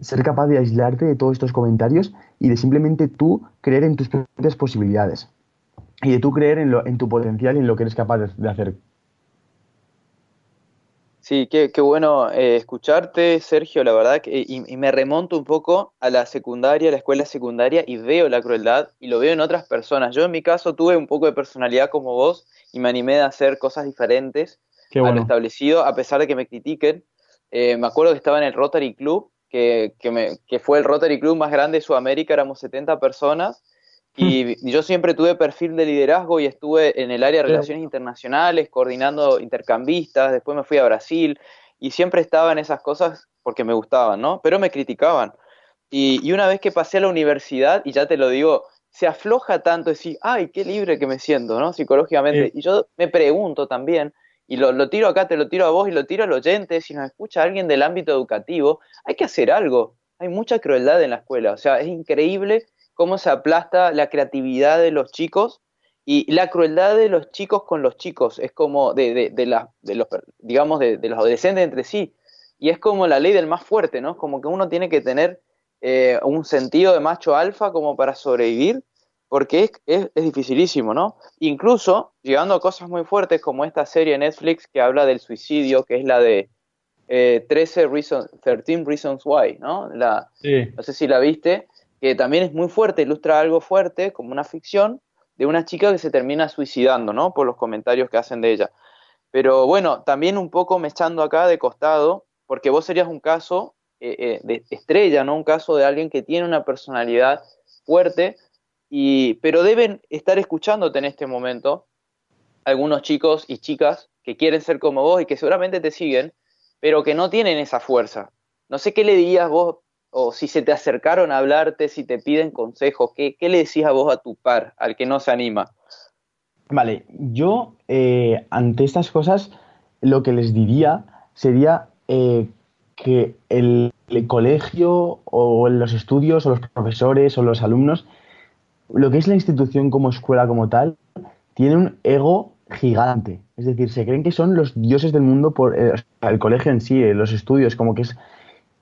S4: ser capaz de aislarte de todos estos comentarios y de simplemente tú creer en tus propias posibilidades y de tú creer en, lo- en tu potencial y en lo que eres capaz de hacer.
S3: Sí, qué, qué bueno eh, escucharte, Sergio, la verdad, que, y, y me remonto un poco a la secundaria, a la escuela secundaria, y veo la crueldad y lo veo en otras personas. Yo en mi caso tuve un poco de personalidad como vos y me animé a hacer cosas diferentes
S4: Qué
S3: a lo
S4: bueno.
S3: establecido, a pesar de que me critiquen. Eh, me acuerdo que estaba en el Rotary Club, que, que, me- que fue el Rotary Club más grande de Sudamérica, éramos 70 personas, y yo siempre tuve perfil de liderazgo y estuve en el área de relaciones internacionales, coordinando intercambistas, después me fui a Brasil, y siempre estaba en esas cosas porque me gustaban, ¿no? Pero me criticaban. Y, y una vez que pasé a la universidad, y ya te lo digo, se afloja tanto decir, ay, qué libre que me siento, ¿no? Psicológicamente.
S4: Sí.
S3: Y yo me pregunto también, y lo, lo tiro acá, te lo tiro a vos y lo tiro al oyente, si nos escucha alguien del ámbito educativo, hay que hacer algo. Hay mucha crueldad en la escuela, o sea, es increíble cómo se aplasta la creatividad de los chicos y la crueldad de los chicos con los chicos, es como de, de, de, la- de los, digamos, de, los adolescentes entre sí. Y es como la ley del más fuerte, ¿no? Como que uno tiene que tener eh, un sentido de macho alfa como para sobrevivir, porque es, es, es dificilísimo, ¿no? Incluso llegando a cosas muy fuertes como esta serie Netflix que habla del suicidio, que es la de eh, 13 reasons, 13 Reasons Why, ¿no? La,
S4: Sí.
S3: no sé si la viste, que también es muy fuerte, ilustra algo fuerte, como una ficción, de una chica que se termina suicidando, ¿no? Por los comentarios que hacen de ella. Pero bueno, también un poco me echando acá de costado, porque vos serías un caso eh, eh, de estrella, ¿no? Un caso de alguien que tiene una personalidad fuerte, y, pero deben estar escuchándote en este momento algunos chicos y chicas que quieren ser como vos y que seguramente te siguen, pero que no tienen esa fuerza. No sé qué le dirías vos, o si se te acercaron a hablarte, si te piden consejos, ¿qué, qué le decís a vos a tu par, al que no se anima?
S4: Vale, yo eh, ante estas cosas lo que les diría sería eh, que el, colegio o los estudios o los profesores o los alumnos, lo que es la institución como escuela como tal, tiene un ego gigante. Es decir, se creen que son los dioses del mundo por eh, el colegio en sí, los estudios, como que es,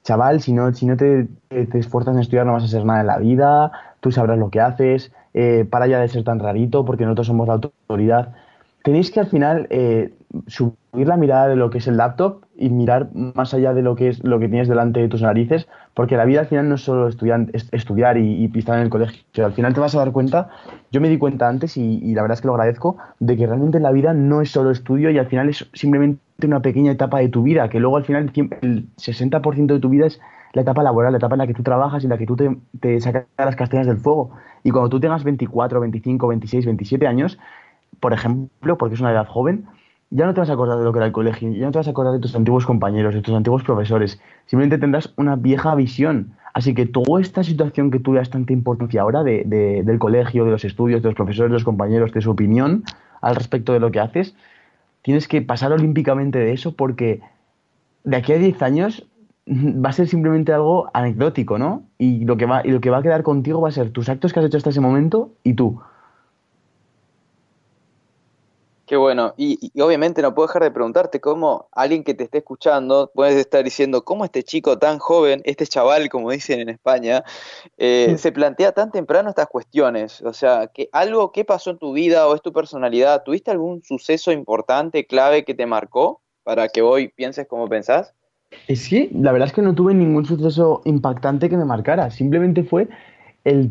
S4: chaval, si no, si no te, esfuerzas en estudiar no vas a ser nada en la vida, tú sabrás lo que haces, eh, para ya de ser tan rarito porque nosotros somos la autoridad. Tenéis que al final eh, subir la mirada de lo que es el laptop y mirar más allá de lo que es lo que tienes delante de tus narices, porque la vida al final no es solo estudian- es- estudiar y, y en el colegio. Al final te vas a dar cuenta, yo me di cuenta antes y, y la verdad es que lo agradezco, de que realmente la vida no es solo estudio y al final es simplemente una pequeña etapa de tu vida, que luego al final el cien- el 60% de tu vida es la etapa laboral, la etapa en la que tú trabajas y en la que tú te, sacas las castañas del fuego. Y cuando tú tengas 24, 25, 26, 27 años, por ejemplo, porque es una edad joven, ya no te vas a acordar de lo que era el colegio, ya no te vas a acordar de tus antiguos compañeros, de tus antiguos profesores, simplemente tendrás una vieja visión. Así que toda esta situación que tú das tanta importancia ahora de, de- del colegio, de los estudios, de los profesores, de los compañeros, de su opinión al respecto de lo que haces, tienes que pasar olímpicamente de eso porque de aquí a 10 años va a ser simplemente algo anecdótico, ¿no? Y lo que va, y lo que va a quedar contigo va a ser tus actos que has hecho hasta ese momento y tú.
S3: Qué bueno. Y, y obviamente no puedo dejar de preguntarte cómo alguien que te esté escuchando puede estar diciendo cómo este chico tan joven, este chaval, como dicen en España, eh, se plantea tan temprano estas cuestiones. O sea, que algo que pasó en tu vida o es tu personalidad, ¿tuviste algún suceso importante, clave que te marcó para que hoy pienses como pensás?
S4: Es que la verdad es que no tuve ningún suceso impactante que me marcara. Simplemente fue el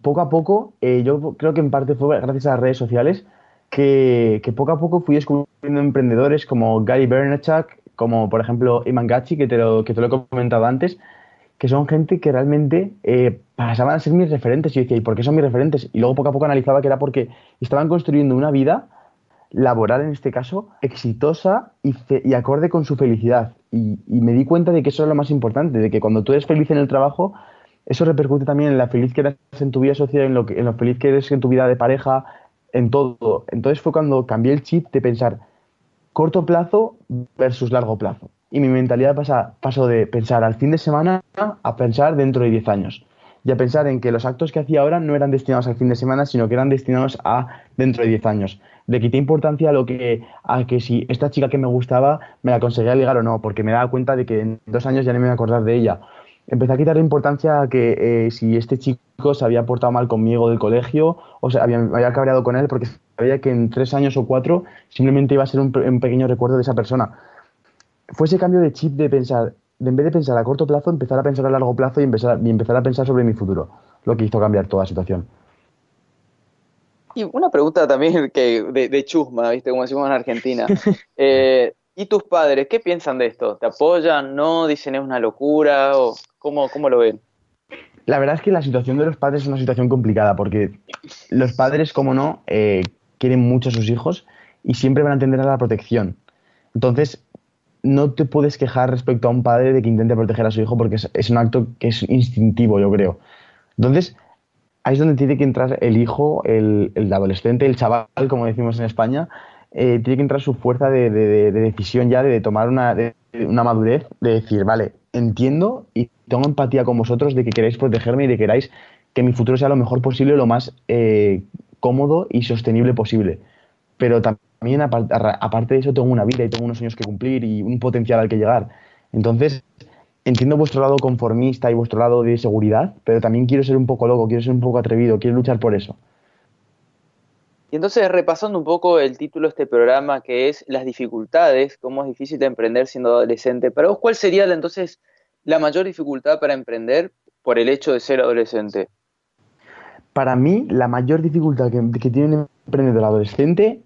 S4: poco a poco, eh, yo creo que en parte fue gracias a las redes sociales, que, poco a poco fui descubriendo emprendedores como Gary Vaynerchuk, como por ejemplo Iman Gachi, que te lo, que te lo he comentado antes, que son gente que realmente eh, pasaban a ser mis referentes. Y yo decía, ¿y por qué son mis referentes? Y luego poco a poco analizaba que era porque estaban construyendo una vida laboral, en este caso, exitosa y, y acorde con su felicidad. Y, y me di cuenta de que eso es lo más importante, de que cuando tú eres feliz en el trabajo, eso repercute también en la feliz que eres en tu vida social, en lo, que, en lo feliz que eres en tu vida de pareja, en todo. Entonces fue cuando cambié el chip de pensar corto plazo versus largo plazo. Y mi mentalidad pasa, pasó de pensar al fin de semana a pensar dentro de 10 años. Y a pensar en que los actos que hacía ahora no eran destinados al fin de semana, sino que eran destinados a dentro de 10 años. Le quité importancia a lo que, a que si esta chica que me gustaba me la conseguía ligar o no, porque me daba cuenta de que en dos años ya no me iba a acordar de ella. Empecé a quitarle importancia a que eh, si este chico se había portado mal conmigo del colegio o se había, me había cabreado con él porque sabía que en tres años o cuatro simplemente iba a ser un pequeño recuerdo de esa persona. Fue ese cambio de chip de pensar, de en vez de pensar a corto plazo, empezar a pensar a largo plazo y empezar, y empezar a pensar sobre mi futuro, lo que hizo cambiar toda la situación.
S3: Y una pregunta también que de, de chusma, ¿viste? Como decimos en Argentina. Eh, ¿Y tus padres qué piensan de esto? ¿Te apoyan? ¿No? ¿Dicen es una locura? ¿O cómo, cómo lo ven?
S4: La verdad es que la situación de los padres es una situación complicada porque los padres, como no, eh, quieren mucho a sus hijos y siempre van a tender a la protección. Entonces, no te puedes quejar respecto a un padre de que intente proteger a su hijo porque es, es un acto que es instintivo, yo creo. Entonces, ahí es donde tiene que entrar el hijo, el, el adolescente, el chaval, como decimos en España, eh, tiene que entrar su fuerza de, de- de- de decisión ya, de, tomar una, de- una madurez, de decir, vale, entiendo y tengo empatía con vosotros de que queréis protegerme y de que queráis que mi futuro sea lo mejor posible, lo más eh, cómodo y sostenible posible. Pero también, aparte de eso, tengo una vida y tengo unos sueños que cumplir y un potencial al que llegar. Entonces, entiendo vuestro lado conformista y vuestro lado de seguridad, pero también quiero ser un poco loco, quiero ser un poco atrevido, quiero luchar por eso.
S3: Y entonces, repasando un poco el título de este programa, que es Las dificultades, cómo es difícil de emprender siendo adolescente. Para vos, ¿cuál sería entonces la mayor dificultad para emprender por el hecho de ser adolescente?
S4: Para mí, la mayor dificultad que, tiene un emprendedor adolescente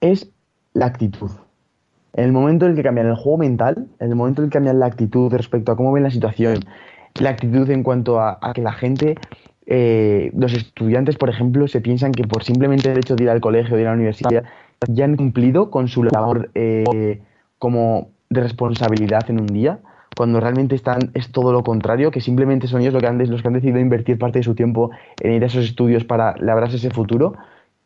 S4: es la actitud. En el momento en el que cambian el juego mental, en el momento en el que cambian la actitud respecto a cómo ven la situación, la actitud en cuanto a que la gente, eh, los estudiantes, por ejemplo, se piensan que por simplemente el hecho de ir al colegio, de ir a la universidad, ya han cumplido con su labor eh, como de responsabilidad en un día, cuando realmente están, es todo lo contrario, que simplemente son ellos los que, han, los que han decidido invertir parte de su tiempo en ir a esos estudios para labrarse ese futuro,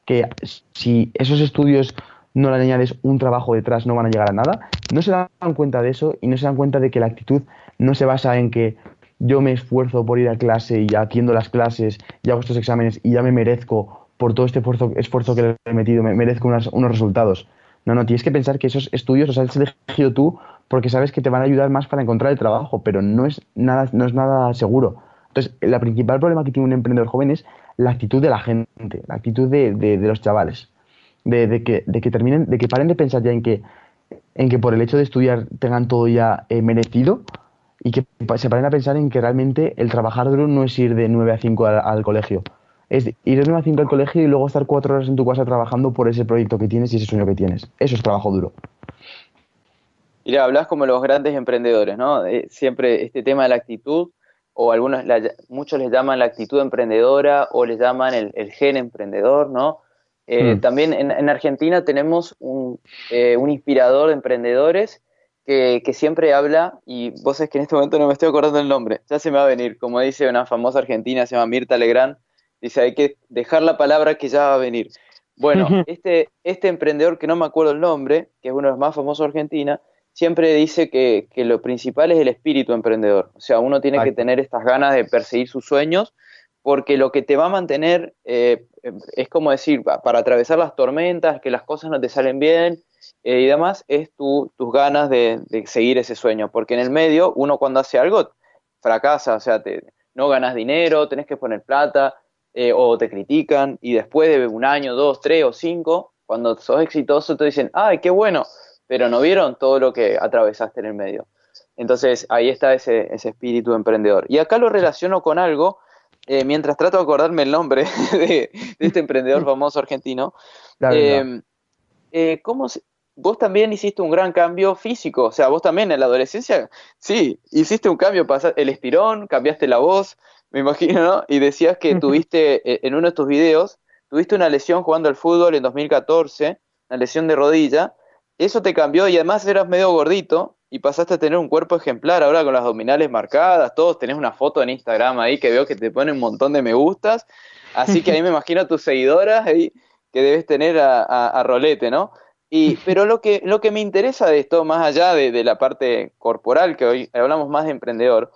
S4: que si esos estudios no le añades un trabajo detrás, no van a llegar a nada. No se dan cuenta de eso y no se dan cuenta de que la actitud no se basa en que yo me esfuerzo por ir a clase y atiendo las clases y hago estos exámenes y ya me merezco por todo este esfuerzo, que le he metido, me merezco unas- unos resultados. No, no, tienes que pensar que esos estudios los has elegido tú porque sabes que te van a ayudar más para encontrar el trabajo, pero no es nada, no es nada seguro. Entonces, el principal problema que tiene un emprendedor joven es la actitud de la gente, la actitud de, de- de los chavales. De, de que, de que terminen, de que paren de pensar ya en que, en que por el hecho de estudiar tengan todo ya eh, merecido y que se paren a pensar en que realmente el trabajar duro no es ir de 9 a 5 al, al colegio. Es ir de 9 a 5 al colegio y luego estar 4 horas en tu casa trabajando por ese proyecto que tienes y ese sueño que tienes. Eso es trabajo duro.
S3: Mira, hablas como los grandes emprendedores, ¿no? Eh, siempre este tema de la actitud, o algunos, la- muchos les llaman la actitud emprendedora o les llaman el, el gen emprendedor, ¿no? Eh,
S4: Mm.
S3: También en, en Argentina tenemos un, eh, un inspirador de emprendedores que, que siempre habla, y vos es que en este momento no me estoy acordando el nombre, ya se me va a venir, como dice una famosa argentina, se llama Mirta Legrand, dice hay que dejar la palabra que ya va a venir. Bueno, este, este emprendedor que no me acuerdo el nombre, que es uno de los más famosos de Argentina, siempre dice que, que lo principal es el espíritu emprendedor. O sea, uno tiene que tener estas ganas de perseguir sus sueños porque lo que te va a mantener eh, es como decir, pa- para atravesar las tormentas, que las cosas no te salen bien eh, y demás, es tu- tus ganas de, de seguir ese sueño. Porque en el medio, uno cuando hace algo, fracasa, o sea, te, no ganas dinero, tenés que poner plata, eh, o te critican, y después de un año, dos, tres o cinco, cuando sos exitoso te dicen, ¡ay, qué bueno! Pero no vieron todo lo que atravesaste en el medio. Entonces ahí está ese, ese espíritu emprendedor. Y acá lo relaciono con algo, eh, mientras trato de acordarme el nombre de, de este emprendedor famoso argentino.
S4: Claro,
S3: Eh, eh, ¿cómo se- vos también hiciste un gran cambio físico? O sea, vos también en la adolescencia, sí, hiciste un cambio, pasa- el estirón, cambiaste la voz, me imagino, ¿no? Y decías que tuviste, eh, en uno de tus videos, tuviste una lesión jugando al fútbol en 2014, una lesión de rodilla, eso te cambió y además eras medio gordito y pasaste a tener un cuerpo ejemplar ahora con las abdominales marcadas, todos tenés una foto en Instagram ahí que veo que te pone un montón de me gustas, así que ahí me imagino a tus seguidoras ahí que debes tener a, a- a rolete, ¿no? Y, pero lo que, lo que me interesa de esto, más allá de, de la parte corporal, que hoy hablamos más de emprendedor,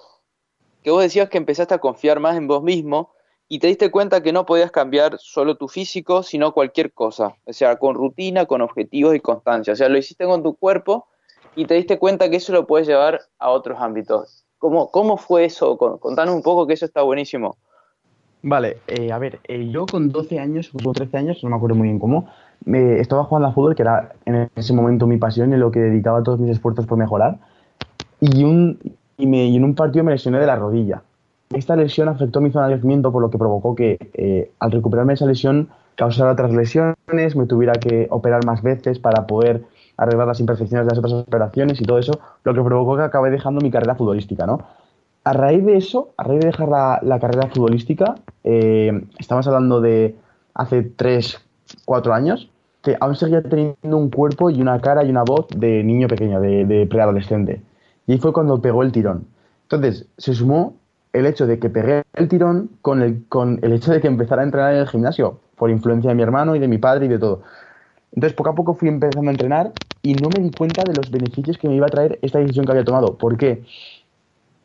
S3: que vos decías que empezaste a confiar más en vos mismo y te diste cuenta que no podías cambiar solo tu físico, sino cualquier cosa. O sea, con rutina, con objetivos y constancia. O sea, lo hiciste con tu cuerpo y te diste cuenta que eso lo puedes llevar a otros ámbitos. ¿Cómo, cómo fue eso? Con- Contanos un poco que eso está buenísimo.
S4: Vale, eh, a ver, eh, yo con 12 años, o 13 años, no me acuerdo muy bien cómo, me estaba jugando al fútbol, que era en ese momento mi pasión y lo que dedicaba todos mis esfuerzos por mejorar. Y, un, y, me, y en un partido me lesioné de la rodilla. Esta lesión afectó mi zona de crecimiento, por lo que provocó que eh, al recuperarme de esa lesión causara otras lesiones, me tuviera que operar más veces para poder arreglar las imperfecciones de las otras operaciones y todo eso, lo que provocó que acabé dejando mi carrera futbolística, ¿no? A raíz de eso, a raíz de dejar la, la carrera futbolística, eh, estamos hablando de hace 3, 4 años, que aún seguía teniendo un cuerpo y una cara y una voz de niño pequeño, de, de preadolescente. Y ahí fue cuando pegó el tirón. Entonces, se sumó el hecho de que pegué el tirón con el, con el hecho de que empezara a entrenar en el gimnasio, por influencia de mi hermano y de mi padre y de todo. Entonces, poco a poco fui empezando a entrenar y no me di cuenta de los beneficios que me iba a traer esta decisión que había tomado. ¿Por qué?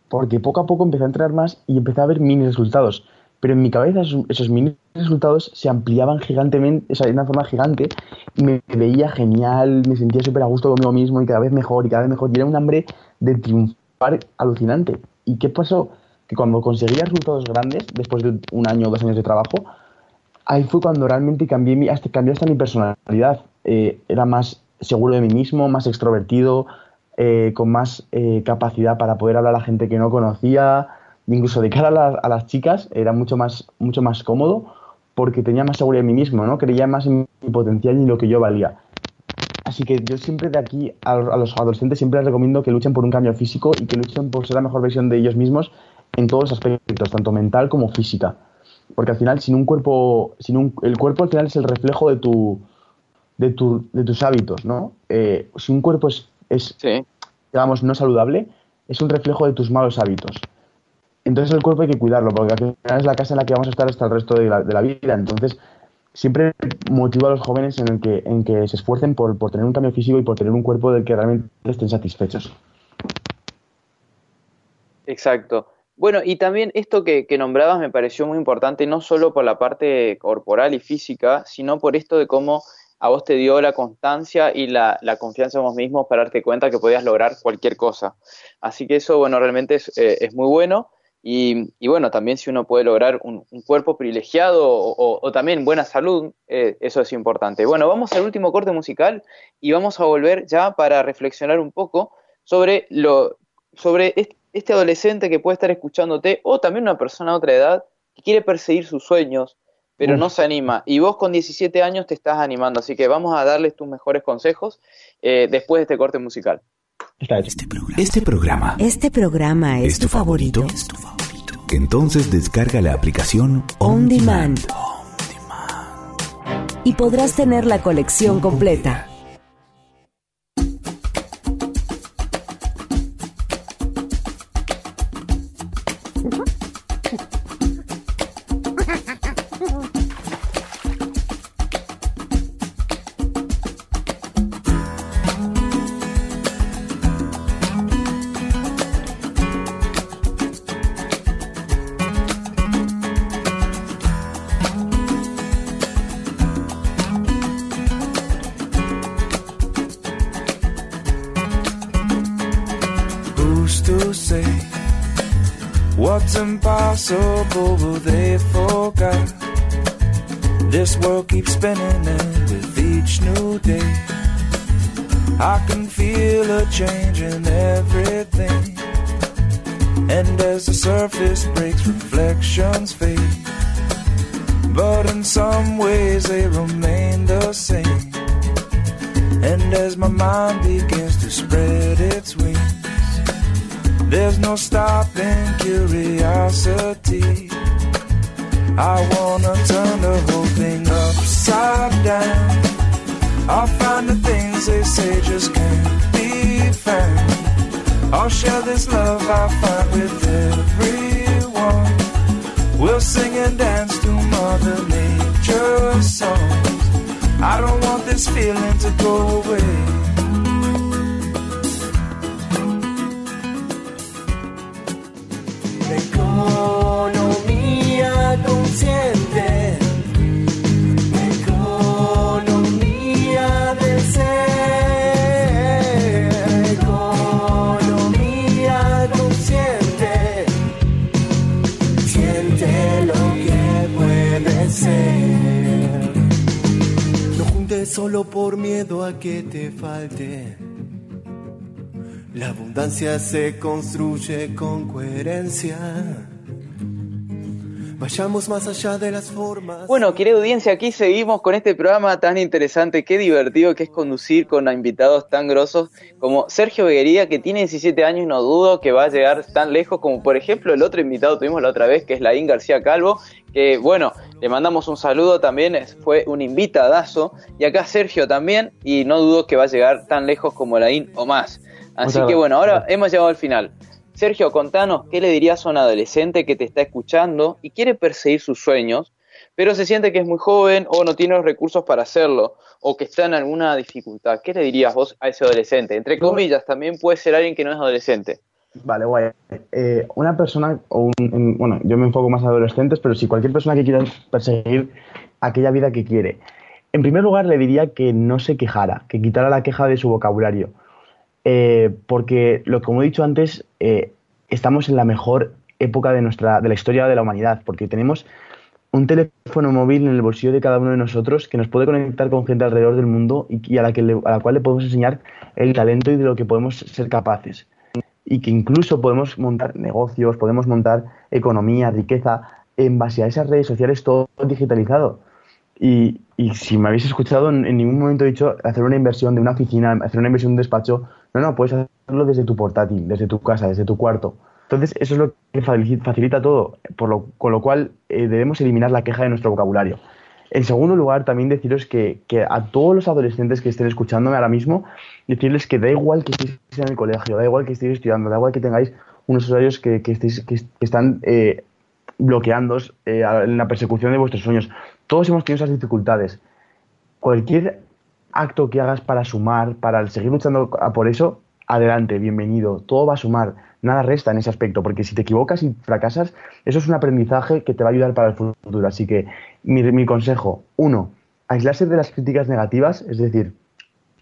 S4: Porque poco a poco empecé a entrenar más y empecé a ver mini resultados. Pero en mi cabeza esos, esos mini resultados se ampliaban gigantemente, o sea, de una forma gigante, y me veía genial, me sentía súper a gusto conmigo mismo y cada vez mejor y cada vez mejor. Y era un hambre de triunfar alucinante. ¿Y qué pasó? Que cuando conseguía resultados grandes, después de un año o dos años de trabajo, ahí fue cuando realmente cambié, mi, hasta, cambió hasta mi personalidad. Eh, era más seguro de mí mismo, más extrovertido, eh, con más eh, capacidad para poder hablar a gente que no conocía, incluso de cara a, la- a las chicas era mucho más, mucho más cómodo porque tenía más seguridad en mí mismo, ¿no? Creía más en mi potencial y en lo que yo valía. Así que yo siempre de aquí a, a los adolescentes siempre les recomiendo que luchen por un cambio físico y que luchen por ser la mejor versión de ellos mismos en todos los aspectos, tanto mental como física. Porque al final, sin un cuerpo, sin un, el cuerpo al final es el reflejo de tu, de, tu, de tus hábitos, ¿no? Eh, si un cuerpo es, es
S3: Sí.
S4: digamos, no saludable, es un reflejo de tus malos hábitos. Entonces el cuerpo hay que cuidarlo, porque al final es la casa en la que vamos a estar hasta el resto de la, de la vida. Entonces, siempre motivo a los jóvenes en, el que, en que se esfuercen por, por tener un cambio físico y por tener un cuerpo del que realmente estén satisfechos.
S3: Exacto. Bueno, y también esto que, nombrabas me pareció muy importante, no solo por la parte corporal y física, sino por esto de cómo a vos te dio la constancia y la, confianza en vos mismo para darte cuenta que podías lograr cualquier cosa. Así que eso, bueno, realmente es, eh, es muy bueno. Y, y bueno, también si uno puede lograr un, un cuerpo privilegiado o, o- o también buena salud, eh, eso es importante. Bueno, vamos al último corte musical y vamos a volver ya para reflexionar un poco sobre lo, sobre est- este adolescente que puede estar escuchándote o también una persona de otra edad que quiere perseguir sus sueños, pero no se anima. Y vos con 17 años te estás animando, así que vamos a darles tus mejores consejos eh, después de este corte musical.
S4: Está hecho.
S1: Este programa
S5: Este programa es, tu favorito.
S1: Entonces descarga la aplicación
S5: On Demand. Y podrás tener la colección completa.
S7: Things they say just can't be found. I'll share this love I find with everyone. We'll sing and dance to Mother Nature's songs. I don't want this feeling to go away.
S2: Economía consciente. Solo por miedo a que te falte. La abundancia se construye con coherencia. Vayamos más allá de las formas.
S3: Bueno, querida audiencia, aquí seguimos con este programa tan interesante, qué divertido que es conducir con invitados tan grosos como Sergio Beguería, que tiene 17 años y no dudo que va a llegar tan lejos como por ejemplo el otro invitado que tuvimos la otra vez, que es Laín García Calvo, que bueno, le mandamos un saludo también, es- fue un invitadazo, y acá Sergio también, y no dudo que va a llegar tan lejos como Laín o más. Así
S4: Muchas
S3: que
S4: gracias.
S3: bueno, ahora hemos llegado al final. Sergio, contanos, ¿qué le dirías a un adolescente que te está escuchando y quiere perseguir sus sueños, pero se siente que es muy joven o no tiene los recursos para hacerlo, o que está en alguna dificultad? ¿Qué le dirías vos a ese adolescente? Entre comillas, también puede ser alguien que no es adolescente.
S4: Vale, guay. Eh, una persona, o un, en- bueno, yo me enfoco más a adolescentes, pero si cualquier persona que quiera perseguir aquella vida que quiere, en primer lugar le diría que no se quejara, que quitara la queja de su vocabulario. Eh, porque, lo, como he dicho antes, eh, estamos en la mejor época de, nuestra, de la historia de la humanidad, porque tenemos un teléfono móvil en el bolsillo de cada uno de nosotros que nos puede conectar con gente alrededor del mundo y, a, la que le- a la cual le podemos enseñar el talento y de lo que podemos ser capaces y que incluso podemos montar negocios, podemos montar economía, riqueza, en base a esas redes sociales todo digitalizado. Y, y si me habéis escuchado, en, en ningún momento he dicho hacer una inversión de una oficina, hacer una inversión de un despacho. No, no, puedes hacerlo desde tu portátil, desde tu casa, desde tu cuarto. Entonces, eso es lo que facil- facilita todo, por lo, con lo cual eh, debemos eliminar la queja de nuestro vocabulario. En segundo lugar, también deciros que, a todos los adolescentes que estén escuchándome ahora mismo, decirles que da igual que estéis en el colegio, da igual que estéis estudiando, da igual que tengáis unos horarios que, están eh, eh, en la persecución de vuestros sueños. Todos hemos tenido esas dificultades. Cualquier acto que hagas para sumar, para seguir luchando por eso, adelante, bienvenido. Todo va a sumar, nada resta en ese aspecto, porque si te equivocas y fracasas, eso es un aprendizaje que te va a ayudar para el futuro. Así que mi, consejo, uno, aislarse de las críticas negativas, es decir,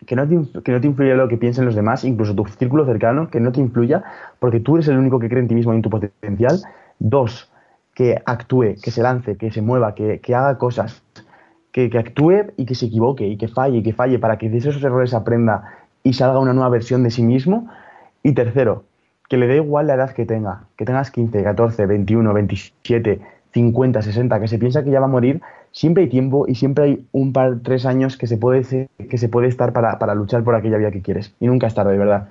S4: que no, te, que no te influya lo que piensen los demás, incluso tu círculo cercano, que no te influya, porque tú eres el único que cree en ti mismo y en tu potencial. Dos, que actúe, que se lance, que se mueva, que, que haga cosas, que, que actúe y que se equivoque, y que falle, y que falle, para que de esos errores aprenda y salga una nueva versión de sí mismo. Y tercero, que le dé igual la edad que tenga, que tengas 15, 14, 21, 27, 50, 60, que se piensa que ya va a morir, siempre hay tiempo y siempre hay un par, tres años que se puede, que se puede estar para, para luchar por aquella vida que quieres. Y nunca es tarde, de verdad.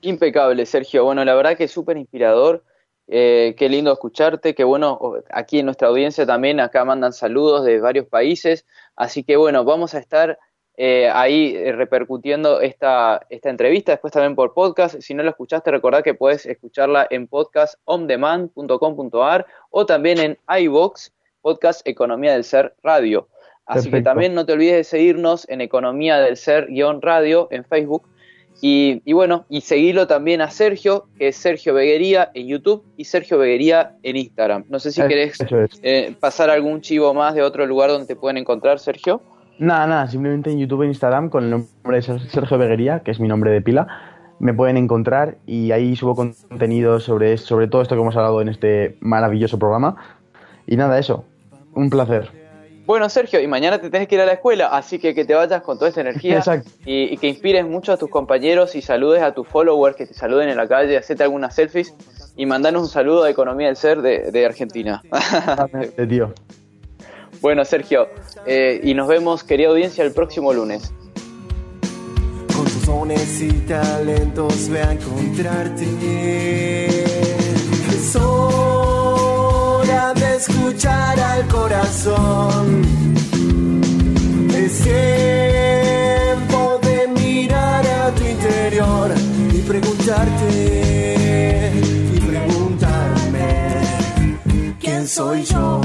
S3: Impecable, Sergio. Bueno, la verdad que es súper inspirador. Eh, qué lindo escucharte. Qué bueno, aquí en nuestra audiencia también, acá mandan saludos de varios países. Así que bueno, vamos a estar eh, ahí eh, repercutiendo esta, esta entrevista, después también por podcast. Si no la escuchaste, recordad que puedes escucharla en podcastondemand.com.ar o también en iVox, Podcast Economía del Ser Radio. Así que también no te olvides de seguirnos en Economía del Ser-Radio en Facebook. Y, y bueno, y seguirlo también a Sergio, que es Sergio Beguería en YouTube y Sergio Beguería en Instagram. No sé si
S4: Eh,
S3: querés
S4: es.
S3: eh, pasar algún chivo más de otro lugar donde te pueden encontrar, Sergio.
S4: Nada, nada, simplemente en YouTube e Instagram con el nombre de Ser- Sergio Beguería, que es mi nombre de pila. me pueden encontrar y ahí subo contenido sobre, sobre todo esto que hemos hablado en este maravilloso programa. Y nada, eso, un placer.
S3: Bueno, Sergio, y mañana te tenés que ir a la escuela, así que que te vayas con toda esta energía y, y que inspires mucho a tus compañeros y saludes a tus followers, que te saluden en la calle, hacete algunas selfies y mandanos un saludo a Economía del Ser de, de Argentina.
S4: Eh, tío.
S3: bueno, Sergio, eh, y nos vemos, querida audiencia, el próximo lunes.
S2: Con tus dones y talentos ve a encontrarte. De escuchar al corazón. Es tiempo de mirar a tu interior y preguntarte y preguntarme quién soy yo.